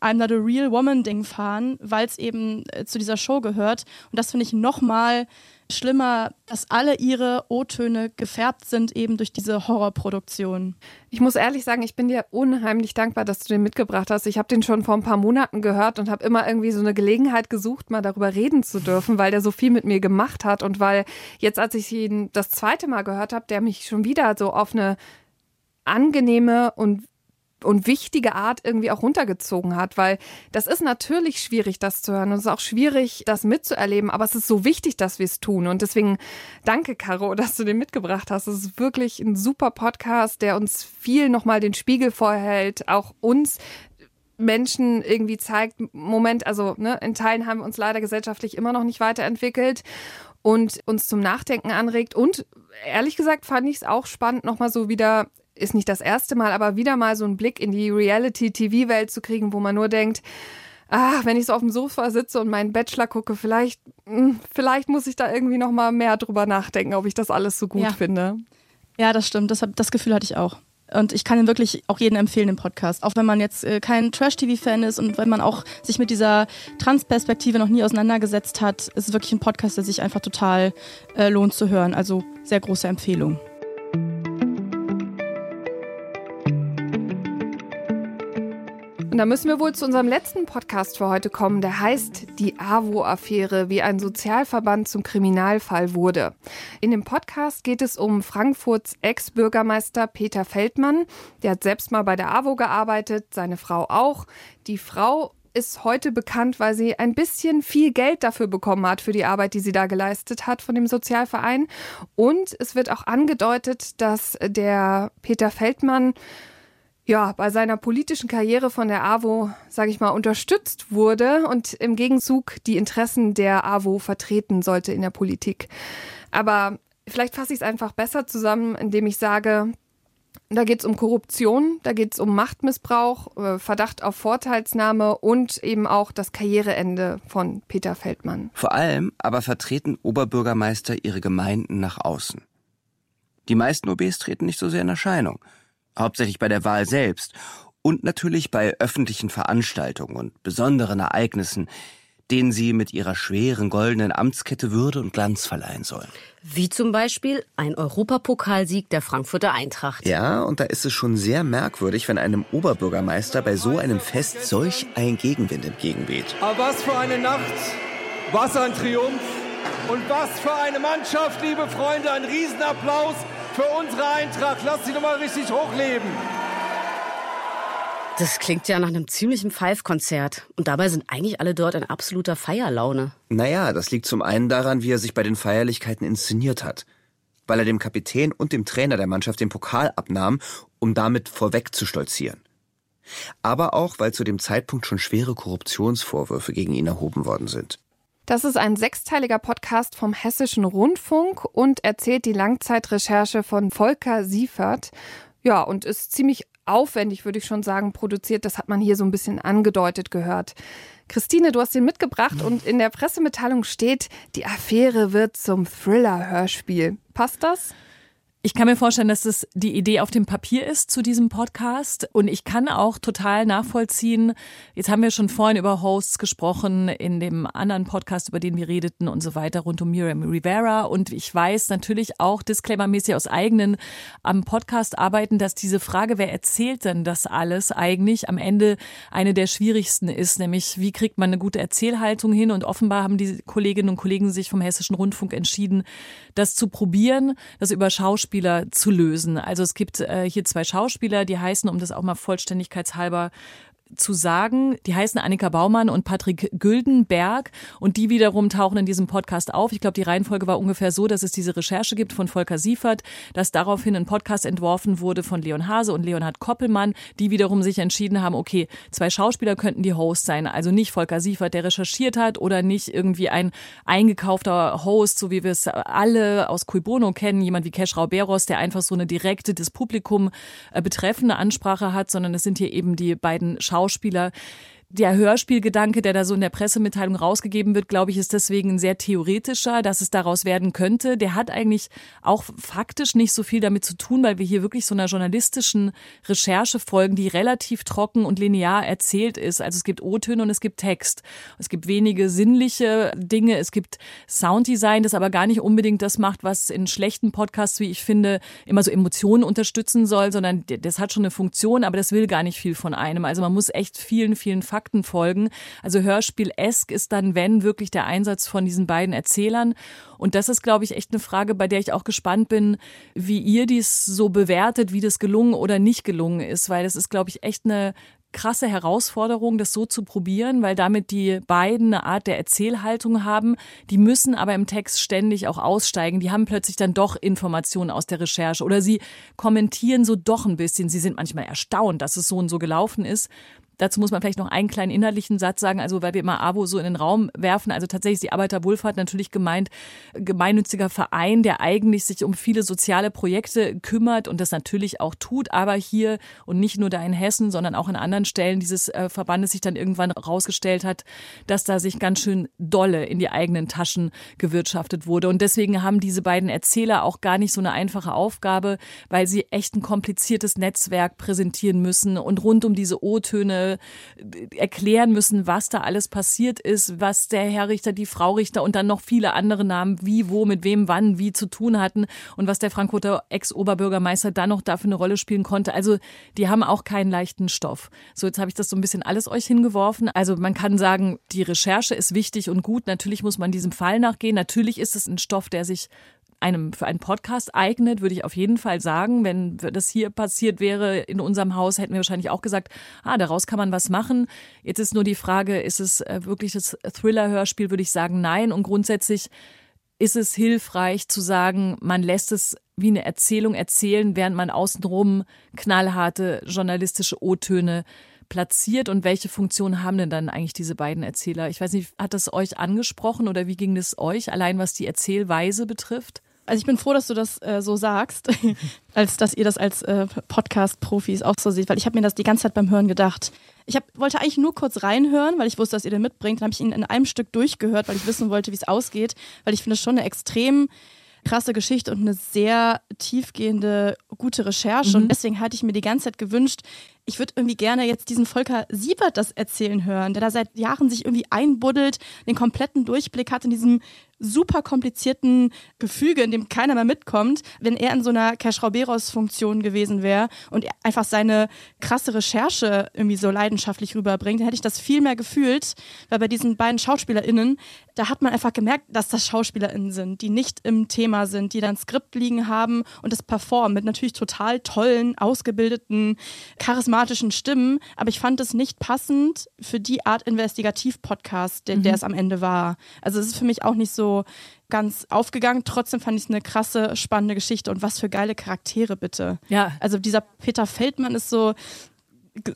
I'm not a real woman Ding fahren, weil es eben äh, zu dieser Show gehört und das finde ich nochmal schlimmer, dass alle ihre O-Töne gefärbt sind eben durch diese Horrorproduktion. Ich muss ehrlich sagen, ich bin dir unheimlich dankbar, dass du den mitgebracht hast. Ich habe den schon vor ein paar Monaten gehört und habe immer irgendwie so eine Gelegenheit gesucht, mal darüber reden zu dürfen, weil der so viel mit mir gemacht hat und weil jetzt, als ich ihn das zweite Mal gehört habe, der mich schon wieder so auf eine angenehme und und wichtige Art irgendwie auch runtergezogen hat, weil das ist natürlich schwierig, das zu hören und es ist auch schwierig, das mitzuerleben, aber es ist so wichtig, dass wir es tun und deswegen danke, Caro, dass du den mitgebracht hast. Es ist wirklich ein super Podcast, der uns viel nochmal den Spiegel vorhält, auch uns Menschen irgendwie zeigt, Moment, also ne, in Teilen haben wir uns leider gesellschaftlich immer noch nicht weiterentwickelt und uns zum Nachdenken anregt. Und ehrlich gesagt fand ich es auch spannend, nochmal so wieder ist nicht das erste Mal, aber wieder mal so einen Blick in die Reality-TV-Welt zu kriegen, wo man nur denkt, ah, wenn ich so auf dem Sofa sitze und meinen Bachelor gucke, vielleicht, hm, vielleicht muss ich da irgendwie noch mal mehr drüber nachdenken, ob ich das alles so gut ja. finde. Ja, das stimmt. Das, das Gefühl hatte ich auch. Und ich kann ihn wirklich auch jedem empfehlen, den Podcast. Auch wenn man jetzt äh, kein Trash-TV-Fan ist und wenn man auch sich mit dieser Trans-Perspektive noch nie auseinandergesetzt hat, ist es wirklich ein Podcast, der sich einfach total äh, lohnt zu hören. Also sehr große Empfehlung. Und da müssen wir wohl zu unserem letzten Podcast für heute kommen. Der heißt Die AWO-Affäre, wie ein Sozialverband zum Kriminalfall wurde. In dem Podcast geht es um Frankfurts Ex-Bürgermeister Peter Feldmann. Der hat selbst mal bei der AWO gearbeitet, seine Frau auch. Die Frau ist heute bekannt, weil sie ein bisschen viel Geld dafür bekommen hat, für die Arbeit, die sie da geleistet hat von dem Sozialverein. Und es wird auch angedeutet, dass der Peter Feldmann ja, bei seiner politischen Karriere von der AWO, sage ich mal, unterstützt wurde und im Gegenzug die Interessen der AWO vertreten sollte in der Politik. Aber vielleicht fasse ich es einfach besser zusammen, indem ich sage, da geht es um Korruption, da geht es um Machtmissbrauch, äh, Verdacht auf Vorteilsnahme und eben auch das Karriereende von Peter Feldmann. Vor allem aber vertreten Oberbürgermeister ihre Gemeinden nach außen. Die meisten OBs treten nicht so sehr in Erscheinung – hauptsächlich bei der Wahl selbst und natürlich bei öffentlichen Veranstaltungen und besonderen Ereignissen, denen sie mit ihrer schweren goldenen Amtskette Würde und Glanz verleihen sollen. Wie zum Beispiel ein Europapokalsieg der Frankfurter Eintracht. Ja, und da ist es schon sehr merkwürdig, wenn einem Oberbürgermeister bei so einem Fest solch ein Gegenwind entgegenweht. Aber was für eine Nacht, was ein Triumph und was für eine Mannschaft, liebe Freunde, ein Riesenapplaus für unsere Eintracht. Lasst sie doch mal richtig hochleben. Das klingt ja nach einem ziemlichen Five-Konzert. Und dabei sind eigentlich alle dort in absoluter Feierlaune. Naja, das liegt zum einen daran, wie er sich bei den Feierlichkeiten inszeniert hat. Weil er dem Kapitän und dem Trainer der Mannschaft den Pokal abnahm, um damit vorweg zu stolzieren. Aber auch, weil zu dem Zeitpunkt schon schwere Korruptionsvorwürfe gegen ihn erhoben worden sind. Das ist ein sechsteiliger Podcast vom Hessischen Rundfunk und erzählt die Langzeitrecherche von Volker Siefert. Ja, und ist ziemlich aufwendig, würde ich schon sagen, produziert. Das hat man hier so ein bisschen angedeutet gehört. Christine, du hast den mitgebracht und in der Pressemitteilung steht, die Affäre wird zum Thriller-Hörspiel. Passt das? Ich kann mir vorstellen, dass das die Idee auf dem Papier ist zu diesem Podcast. Und ich kann auch total nachvollziehen, jetzt haben wir schon vorhin über Hosts gesprochen, in dem anderen Podcast, über den wir redeten und so weiter, rund um Miriam Rivera. Und ich weiß natürlich auch disclaimermäßig aus eigenen am Podcast arbeiten, dass diese Frage, wer erzählt denn das alles, eigentlich am Ende eine der schwierigsten ist. Nämlich, wie kriegt man eine gute Erzählhaltung hin? Und offenbar haben die Kolleginnen und Kollegen sich vom Hessischen Rundfunk entschieden, das zu probieren, das über Schauspiel Schauspieler zu lösen. Also es gibt äh, hier zwei Schauspieler, die heißen, um das auch mal vollständigkeitshalber zu sagen. Die heißen Annika Baumann und Patrick Güldenberg und die wiederum tauchen in diesem Podcast auf. Ich glaube, die Reihenfolge war ungefähr so, dass es diese Recherche gibt von Volker Siefert, dass daraufhin ein Podcast entworfen wurde von Leon Hase und Leonhard Koppelmann, die wiederum sich entschieden haben, okay, zwei Schauspieler könnten die Host sein, also nicht Volker Siefert, der recherchiert hat oder nicht irgendwie ein eingekaufter Host, so wie wir es alle aus Cui Bono kennen, jemand wie Kesh Rauberos, der einfach so eine direkte, das Publikum äh, betreffende Ansprache hat, sondern es sind hier eben die beiden Schauspieler Schauspieler der Hörspielgedanke, der da so in der Pressemitteilung rausgegeben wird, glaube ich, ist deswegen sehr theoretischer, dass es daraus werden könnte. Der hat eigentlich auch faktisch nicht so viel damit zu tun, weil wir hier wirklich so einer journalistischen Recherche folgen, die relativ trocken und linear erzählt ist. Also es gibt O-Töne und es gibt Text. Es gibt wenige sinnliche Dinge. Es gibt Sounddesign, das aber gar nicht unbedingt das macht, was in schlechten Podcasts, wie ich finde, immer so Emotionen unterstützen soll, sondern das hat schon eine Funktion, aber das will gar nicht viel von einem. Also man muss echt vielen, vielen Fakten Fakten folgen. Also Hörspiel-esk ist dann, wenn, wirklich der Einsatz von diesen beiden Erzählern. Und das ist, glaube ich, echt eine Frage, bei der ich auch gespannt bin, wie ihr dies so bewertet, wie das gelungen oder nicht gelungen ist, weil das ist, glaube ich, echt eine krasse Herausforderung, das so zu probieren, weil damit die beiden eine Art der Erzählhaltung haben. Die müssen aber im Text ständig auch aussteigen. Die haben plötzlich dann doch Informationen aus der Recherche oder sie kommentieren so doch ein bisschen. Sie sind manchmal erstaunt, dass es so und so gelaufen ist. Dazu muss man vielleicht noch einen kleinen inhaltlichen Satz sagen, also weil wir immer AWO so in den Raum werfen. Also tatsächlich ist die Arbeiterwohlfahrt natürlich gemeint, gemeinnütziger Verein, der eigentlich sich um viele soziale Projekte kümmert und das natürlich auch tut, aber hier und nicht nur da in Hessen, sondern auch in anderen Stellen dieses äh, Verbandes sich dann irgendwann rausgestellt hat, dass da sich ganz schön dolle in die eigenen Taschen gewirtschaftet wurde. Und deswegen haben diese beiden Erzähler auch gar nicht so eine einfache Aufgabe, weil sie echt ein kompliziertes Netzwerk präsentieren müssen und rund um diese O-Töne erklären müssen, was da alles passiert ist, was der Herr Richter, die Frau Richter und dann noch viele andere Namen, wie, wo, mit wem, wann, wie zu tun hatten und was der Frankfurter Ex-Oberbürgermeister dann noch dafür eine Rolle spielen konnte. Also die haben auch keinen leichten Stoff. So, jetzt habe ich das so ein bisschen alles euch hingeworfen. Also man kann sagen, die Recherche ist wichtig und gut. Natürlich muss man diesem Fall nachgehen. Natürlich ist es ein Stoff, der sich einem für einen Podcast eignet, würde ich auf jeden Fall sagen. Wenn das hier passiert wäre in unserem Haus, hätten wir wahrscheinlich auch gesagt, ah, daraus kann man was machen. Jetzt ist nur die Frage, ist es äh, wirklich das Thriller-Hörspiel, würde ich sagen, nein. Und grundsätzlich ist es hilfreich zu sagen, man lässt es wie eine Erzählung erzählen, während man außenrum knallharte journalistische O-Töne platziert und welche Funktion haben denn dann eigentlich diese beiden Erzähler? Ich weiß nicht, hat das euch angesprochen oder wie ging es euch, allein was die Erzählweise betrifft? Also ich bin froh, dass du das äh, so sagst, als dass ihr das als äh, Podcast-Profis auch so seht, weil ich habe mir das die ganze Zeit beim Hören gedacht. Ich hab, wollte eigentlich nur kurz reinhören, weil ich wusste, dass ihr den mitbringt. Dann habe ich ihn in einem Stück durchgehört, weil ich wissen wollte, wie es ausgeht, weil ich finde es schon eine extrem krasse Geschichte und eine sehr tiefgehende, gute Recherche. Mhm. Und deswegen hatte ich mir die ganze Zeit gewünscht, ich würde irgendwie gerne jetzt diesen Volker Siebert das erzählen hören, der da seit Jahren sich irgendwie einbuddelt, den kompletten Durchblick hat in diesem super komplizierten Gefüge, in dem keiner mehr mitkommt, wenn er in so einer Cash-Rauberos-Funktion gewesen wäre und einfach seine krasse Recherche irgendwie so leidenschaftlich rüberbringt, dann hätte ich das viel mehr gefühlt, weil bei diesen beiden SchauspielerInnen, da hat man einfach gemerkt, dass das SchauspielerInnen sind, die nicht im Thema sind, die dann Skript liegen haben und das performen mit natürlich total tollen, ausgebildeten, charismatischen dramatischen Stimmen, aber ich fand es nicht passend für die Art Investigativ-Podcast, der, der Mhm. es am Ende war. Also es ist für mich auch nicht so ganz aufgegangen. Trotzdem fand ich es eine krasse, spannende Geschichte und was für geile Charaktere bitte. Ja. Also dieser Peter Feldmann ist so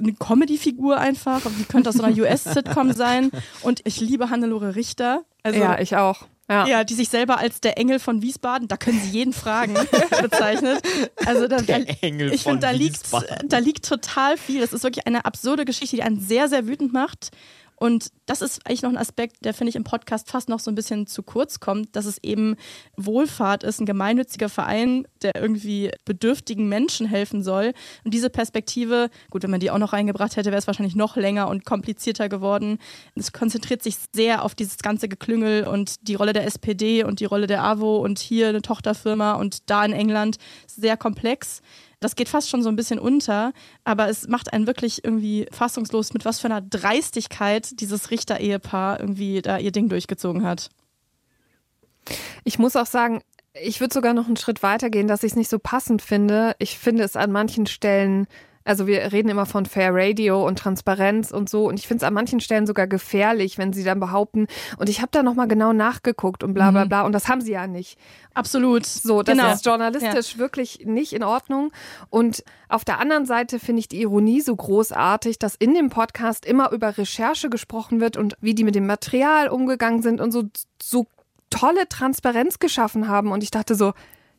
eine Comedy-Figur einfach. Die könnte aus so einer US-Sitcom sein. Und ich liebe Hannelore Richter. Also, ja, ich auch. Ja. ja, die sich selber als der Engel von Wiesbaden, da können sie jeden fragen, bezeichnet. Also da, Der da, Engel ich von finde, da liegt, da liegt total viel. Das ist wirklich eine absurde Geschichte, die einen sehr, sehr wütend macht. Und das ist eigentlich noch ein Aspekt, der, finde ich, im Podcast fast noch so ein bisschen zu kurz kommt, dass es eben Wohlfahrt ist, ein gemeinnütziger Verein, der irgendwie bedürftigen Menschen helfen soll. Und diese Perspektive, gut, wenn man die auch noch reingebracht hätte, wäre es wahrscheinlich noch länger und komplizierter geworden. Es konzentriert sich sehr auf dieses ganze Geklüngel und die Rolle der SPD und die Rolle der AWO und hier eine Tochterfirma und da in England. Sehr komplex. Das geht fast schon so ein bisschen unter, aber es macht einen wirklich irgendwie fassungslos, mit was für einer Dreistigkeit dieses Richter-Ehepaar irgendwie da ihr Ding durchgezogen hat. Ich muss auch sagen, ich würde sogar noch einen Schritt weiter gehen, dass ich es nicht so passend finde. Ich finde es an manchen Stellen, also wir reden immer von Fair Radio und Transparenz und so, und ich finde es an manchen Stellen sogar gefährlich, wenn sie dann behaupten, und ich habe da nochmal genau nachgeguckt und bla bla Mhm. bla, und das haben sie ja nicht. Absolut. So, das Genau. ist journalistisch wirklich nicht in Ordnung. Und auf der anderen Seite finde ich die Ironie so großartig, dass in dem Podcast immer über Recherche gesprochen wird und wie die mit dem Material umgegangen sind und so, so tolle Transparenz geschaffen haben. Und ich dachte so,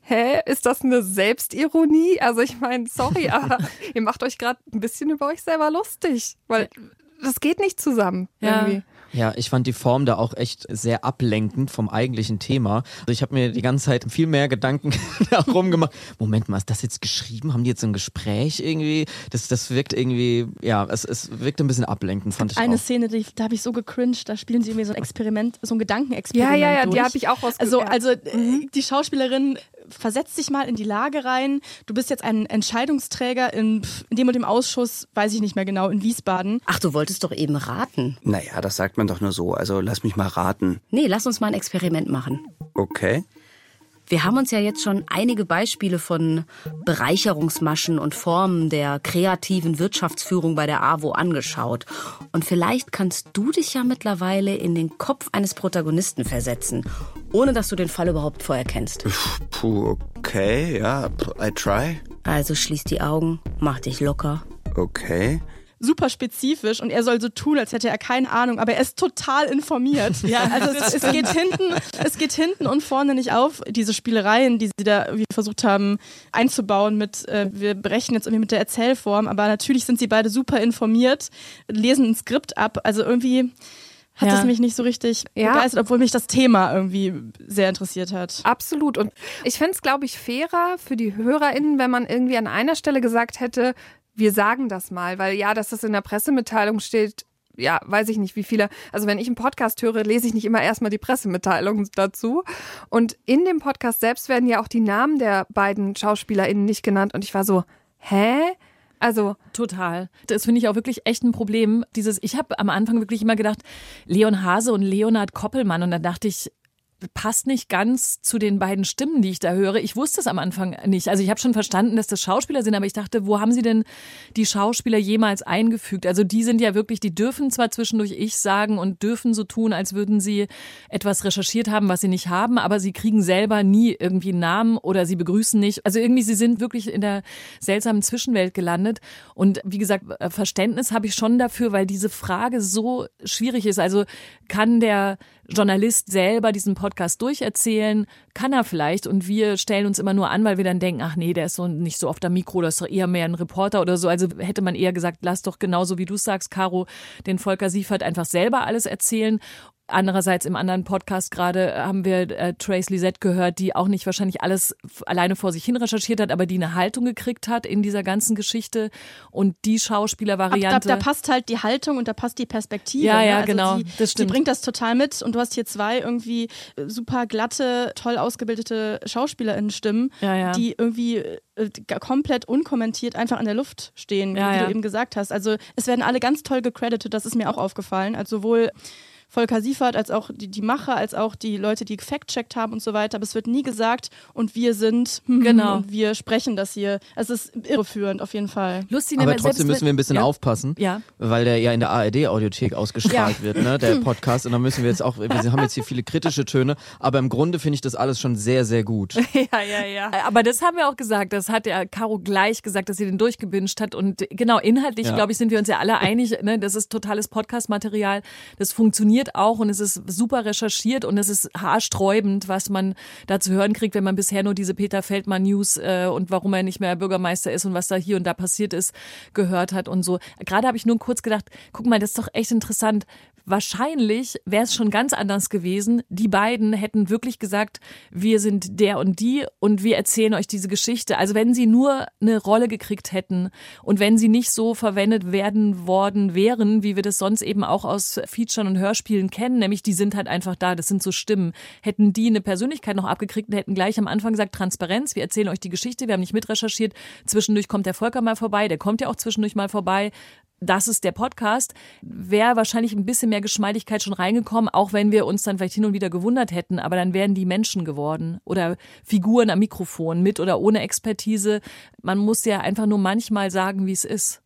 hä, ist das eine Selbstironie? Also ich meine, sorry, aber ihr macht euch gerade ein bisschen über euch selber lustig, weil das geht nicht zusammen Ja. irgendwie. Ja, ich fand die Form da auch echt sehr ablenkend vom eigentlichen Thema. Also ich habe mir die ganze Zeit viel mehr Gedanken darum gemacht. Moment mal, ist das jetzt geschrieben? Haben die jetzt ein Gespräch irgendwie? Das, das wirkt irgendwie, ja, es, es wirkt ein bisschen ablenkend, fand ich Eine auch. Szene, die, da habe ich so gecringed, da spielen sie irgendwie so ein Experiment, so ein Gedankenexperiment. Ja, ja, ja, die durch. habe ich auch rausge- Also, also äh, die Schauspielerin versetzt sich mal in die Lage rein. Du bist jetzt ein Entscheidungsträger in, in dem und dem Ausschuss, weiß ich nicht mehr genau, in Wiesbaden. Ach, du wolltest doch eben raten. Naja, das sagt man doch nur so. Also lass mich mal raten. Nee, lass uns mal ein Experiment machen. Okay. Wir haben uns ja jetzt schon einige Beispiele von Bereicherungsmaschen und Formen der kreativen Wirtschaftsführung bei der AWO angeschaut. Und vielleicht kannst du dich ja mittlerweile in den Kopf eines Protagonisten versetzen, ohne dass du den Fall überhaupt vorher kennst. Puh, okay, ja, I try. Also schließ die Augen, mach dich locker. Okay. Super spezifisch und er soll so tun, als hätte er keine Ahnung, aber er ist total informiert. Ja, also es, es geht hinten, es geht hinten und vorne nicht auf, diese Spielereien, die sie da irgendwie versucht haben einzubauen mit, äh, wir brechen jetzt irgendwie mit der Erzählform, aber natürlich sind sie beide super informiert, lesen ein Skript ab, also irgendwie hat Ja. es mich nicht so richtig Ja. begeistert, obwohl mich das Thema irgendwie sehr interessiert hat. Absolut. Und ich fände es, glaube ich, fairer für die HörerInnen, wenn man irgendwie an einer Stelle gesagt hätte, wir sagen das mal, weil ja, dass das in der Pressemitteilung steht, ja, weiß ich nicht, wie viele. Also wenn ich einen Podcast höre, lese ich nicht immer erstmal die Pressemitteilung dazu. Und in dem Podcast selbst werden ja auch die Namen der beiden SchauspielerInnen nicht genannt. Und ich war so, hä? Also Total. Das finde ich auch wirklich echt ein Problem. Dieses, ich habe am Anfang wirklich immer gedacht, Leon Hase und Leonhard Koppelmann. Und dann dachte ich, passt nicht ganz zu den beiden Stimmen, die ich da höre. Ich wusste es am Anfang nicht. Also ich habe schon verstanden, dass das Schauspieler sind, aber ich dachte, wo haben sie denn die Schauspieler jemals eingefügt? Also die sind ja wirklich, die dürfen zwar zwischendurch ich sagen und dürfen so tun, als würden sie etwas recherchiert haben, was sie nicht haben, aber sie kriegen selber nie irgendwie einen Namen oder sie begrüßen nicht. Also irgendwie, sie sind wirklich in der seltsamen Zwischenwelt gelandet. Und wie gesagt, Verständnis habe ich schon dafür, weil diese Frage so schwierig ist. Also kann der Journalist selber diesen Podcast durcherzählen? Kann er vielleicht? Und wir stellen uns immer nur an, weil wir dann denken, ach nee, der ist so nicht so auf der Mikro, das ist doch eher mehr ein Reporter oder so. Also hätte man eher gesagt, lass doch genauso wie du sagst, Caro, den Volker Siefert einfach selber alles erzählen. Andererseits im anderen Podcast gerade haben wir äh, Trace Lisette gehört, die auch nicht wahrscheinlich alles alleine vor sich hin recherchiert hat, aber die eine Haltung gekriegt hat in dieser ganzen Geschichte. Und die Ab, da, Schauspielervariante. da passt halt die Haltung und da passt die Perspektive. Ja, ne? ja, also genau, Sie, das stimmt. bringt das total mit und du hast hier zwei irgendwie äh, super glatte, toll ausgebildete SchauspielerInnen-Stimmen, Ja, ja. die irgendwie äh, komplett unkommentiert einfach an der Luft stehen, Ja, wie ja. du eben gesagt hast. Also es werden alle ganz toll gecredited, das ist mir auch aufgefallen. Also sowohl Volker Siefert, als auch die, die Macher, als auch die Leute, die fact-checkt haben und so weiter. Aber es wird nie gesagt und wir sind, hm, Genau. und wir sprechen das hier. Es ist irreführend auf jeden Fall. Lustig, Aber wenn- trotzdem müssen wir ein bisschen ja. aufpassen, Ja. weil der ja in der ARD-Audiothek ausgestrahlt Ja. wird, ne, der Podcast. Und da müssen wir jetzt auch, wir haben jetzt hier viele kritische Töne, aber im Grunde finde ich das alles schon sehr, sehr gut. Ja, ja, ja. Aber das haben wir auch gesagt. Das hat ja Caro gleich gesagt, dass sie den durchgebünscht hat. Und genau, inhaltlich, Ja. glaube ich, sind wir uns ja alle einig. Ne? Das ist totales Podcast-Material. Das funktioniert auch und es ist super recherchiert und es ist haarsträubend, was man da zu hören kriegt, wenn man bisher nur diese Peter Feldmann-News äh, und warum er nicht mehr Bürgermeister ist und was da hier und da passiert ist, gehört hat und so. Gerade habe ich nur kurz gedacht, guck mal, das ist doch echt interessant. Wahrscheinlich wäre es schon ganz anders gewesen. Die beiden hätten wirklich gesagt, wir sind der und die und wir erzählen euch diese Geschichte. Also wenn sie nur eine Rolle gekriegt hätten und wenn sie nicht so verwendet werden worden wären, wie wir das sonst eben auch aus Featuren und Hörspielen kennen, nämlich die sind halt einfach da, das sind so Stimmen, hätten die eine Persönlichkeit noch abgekriegt und hätten gleich am Anfang gesagt, Transparenz, wir erzählen euch die Geschichte, wir haben nicht mitrecherchiert, zwischendurch kommt der Volker mal vorbei, der kommt ja auch zwischendurch mal vorbei, das ist der Podcast, wäre wahrscheinlich ein bisschen mehr Geschmeidigkeit schon reingekommen, auch wenn wir uns dann vielleicht hin und wieder gewundert hätten, aber dann wären die Menschen geworden oder Figuren am Mikrofon mit oder ohne Expertise. Man muss ja einfach nur manchmal sagen, wie es ist.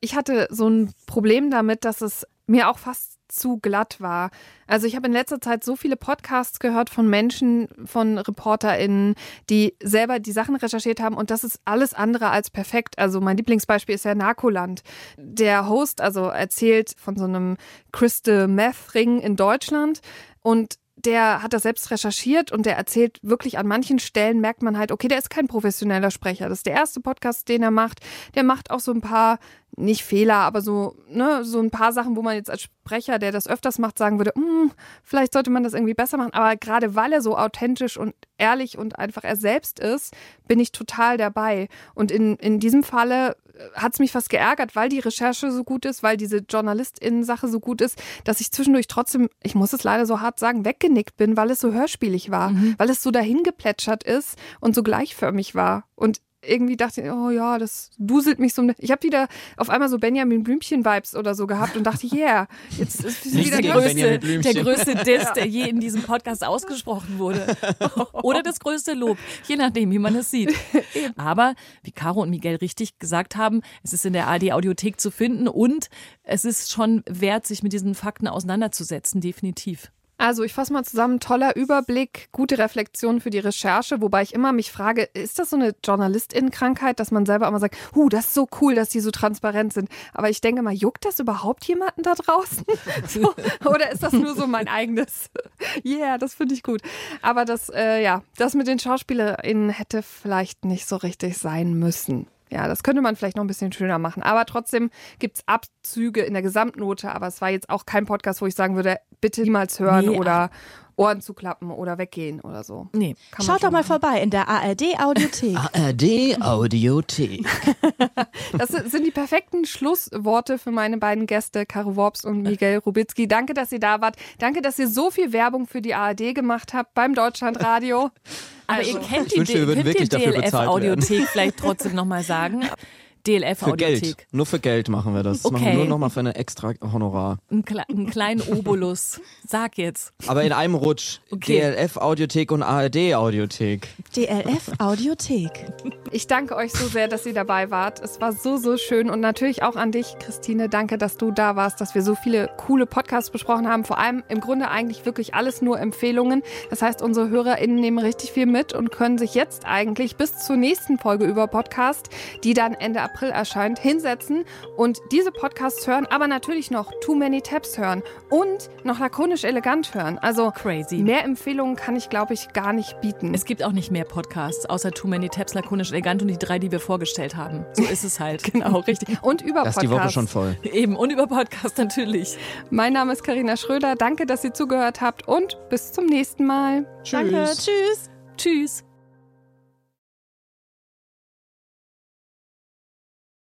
Ich hatte so ein Problem damit, dass es mir auch fast zu glatt war. Also ich habe in letzter Zeit so viele Podcasts gehört von Menschen, von ReporterInnen, die selber die Sachen recherchiert haben und das ist alles andere als perfekt. Also mein Lieblingsbeispiel ist ja Narkoland. Der Host also erzählt von so einem Crystal Meth Ring in Deutschland und der hat das selbst recherchiert und der erzählt wirklich an manchen Stellen merkt man halt, okay, der ist kein professioneller Sprecher. Das ist der erste Podcast, den er macht. Der macht auch so ein paar, nicht Fehler, aber so, ne, so ein paar Sachen, wo man jetzt als Sprecher, der das öfters macht, sagen würde, "Hm, vielleicht sollte man das irgendwie besser machen. Aber gerade weil er so authentisch und ehrlich und einfach er selbst ist, bin ich total dabei. Und in, in diesem Falle hat es mich fast geärgert, weil die Recherche so gut ist, weil diese JournalistInnen-Sache so gut ist, dass ich zwischendurch trotzdem, ich muss es leider so hart sagen, weggenickt bin, weil es so hörspielig war, weil es so dahin geplätschert ist und so gleichförmig war. Und irgendwie dachte ich, oh ja, das duselt mich so. Ich habe wieder auf einmal so Benjamin Blümchen-Vibes oder so gehabt und dachte, yeah, jetzt ist wieder gegen größte. Der größte Diss, der je in diesem Podcast ausgesprochen wurde. Oder das größte Lob, je nachdem, wie man es sieht. Aber, wie Caro und Miguel richtig gesagt haben, es ist in der AD-Audiothek zu finden und es ist schon wert, sich mit diesen Fakten auseinanderzusetzen, definitiv. Also ich fasse mal zusammen, toller Überblick, gute Reflexion für die Recherche, wobei ich immer mich frage, ist das so eine Journalistinnenkrankheit, dass man selber immer sagt, huh, das ist so cool, dass die so transparent sind. Aber ich denke mal, juckt das überhaupt jemanden da draußen? so, oder ist das nur so mein eigenes? yeah, das finde ich gut. Aber das, äh, ja, das mit den SchauspielerInnen hätte vielleicht nicht so richtig sein müssen. Ja, das könnte man vielleicht noch ein bisschen schöner machen. Aber trotzdem gibt's Abzüge in der Gesamtnote. Aber es war jetzt auch kein Podcast, wo ich sagen würde, bitte niemals hören Nee, oder Ohren zuklappen oder weggehen oder so. Nee. Kann Schaut doch mal machen. vorbei in der ARD-Audiothek. ARD-Audiothek. Das sind die perfekten Schlussworte für meine beiden Gäste, Caro Worps und Miguel Rubitzky. Danke, dass ihr da wart. Danke, dass ihr so viel Werbung für die ARD gemacht habt beim Deutschlandradio. Aber Also, ihr kennt Ich die, wünschte, wir würden wirklich die werden. DLF-Audiothek vielleicht trotzdem nochmal sagen. Für Geld. DLF-Audiothek. Nur für Geld machen wir das. Das machen wir Okay. nur nochmal für eine extra Honorar. Ein, kle einen kleinen Obolus. Sag jetzt. Aber in einem Rutsch. Okay. DLF-Audiothek und ARD-Audiothek. DLF-Audiothek. Ich danke euch so sehr, dass ihr dabei wart. Es war so, so schön. Und natürlich auch an dich, Christine. Danke, dass du da warst, dass wir so viele coole Podcasts besprochen haben. Vor allem im Grunde eigentlich wirklich alles nur Empfehlungen. Das heißt, unsere HörerInnen nehmen richtig viel mit und können sich jetzt eigentlich bis zur nächsten Folge über Podcast, die dann Ende April erscheint, hinsetzen und diese Podcasts hören, aber natürlich noch Too Many Tabs hören und noch lakonisch elegant hören. Also Crazy. mehr Empfehlungen kann ich, glaube ich, gar nicht bieten. Es gibt auch nicht mehr Podcasts, außer Too Many Tabs, lakonisch elegant und die drei, die wir vorgestellt haben. So ist es halt. genau, richtig. Und über Das ist die Podcasts. Woche schon voll. Eben, und über Podcast natürlich. Mein Name ist Karina Schröder. Danke, dass ihr zugehört habt und bis zum nächsten Mal. Danke, tschüss. Tschüss.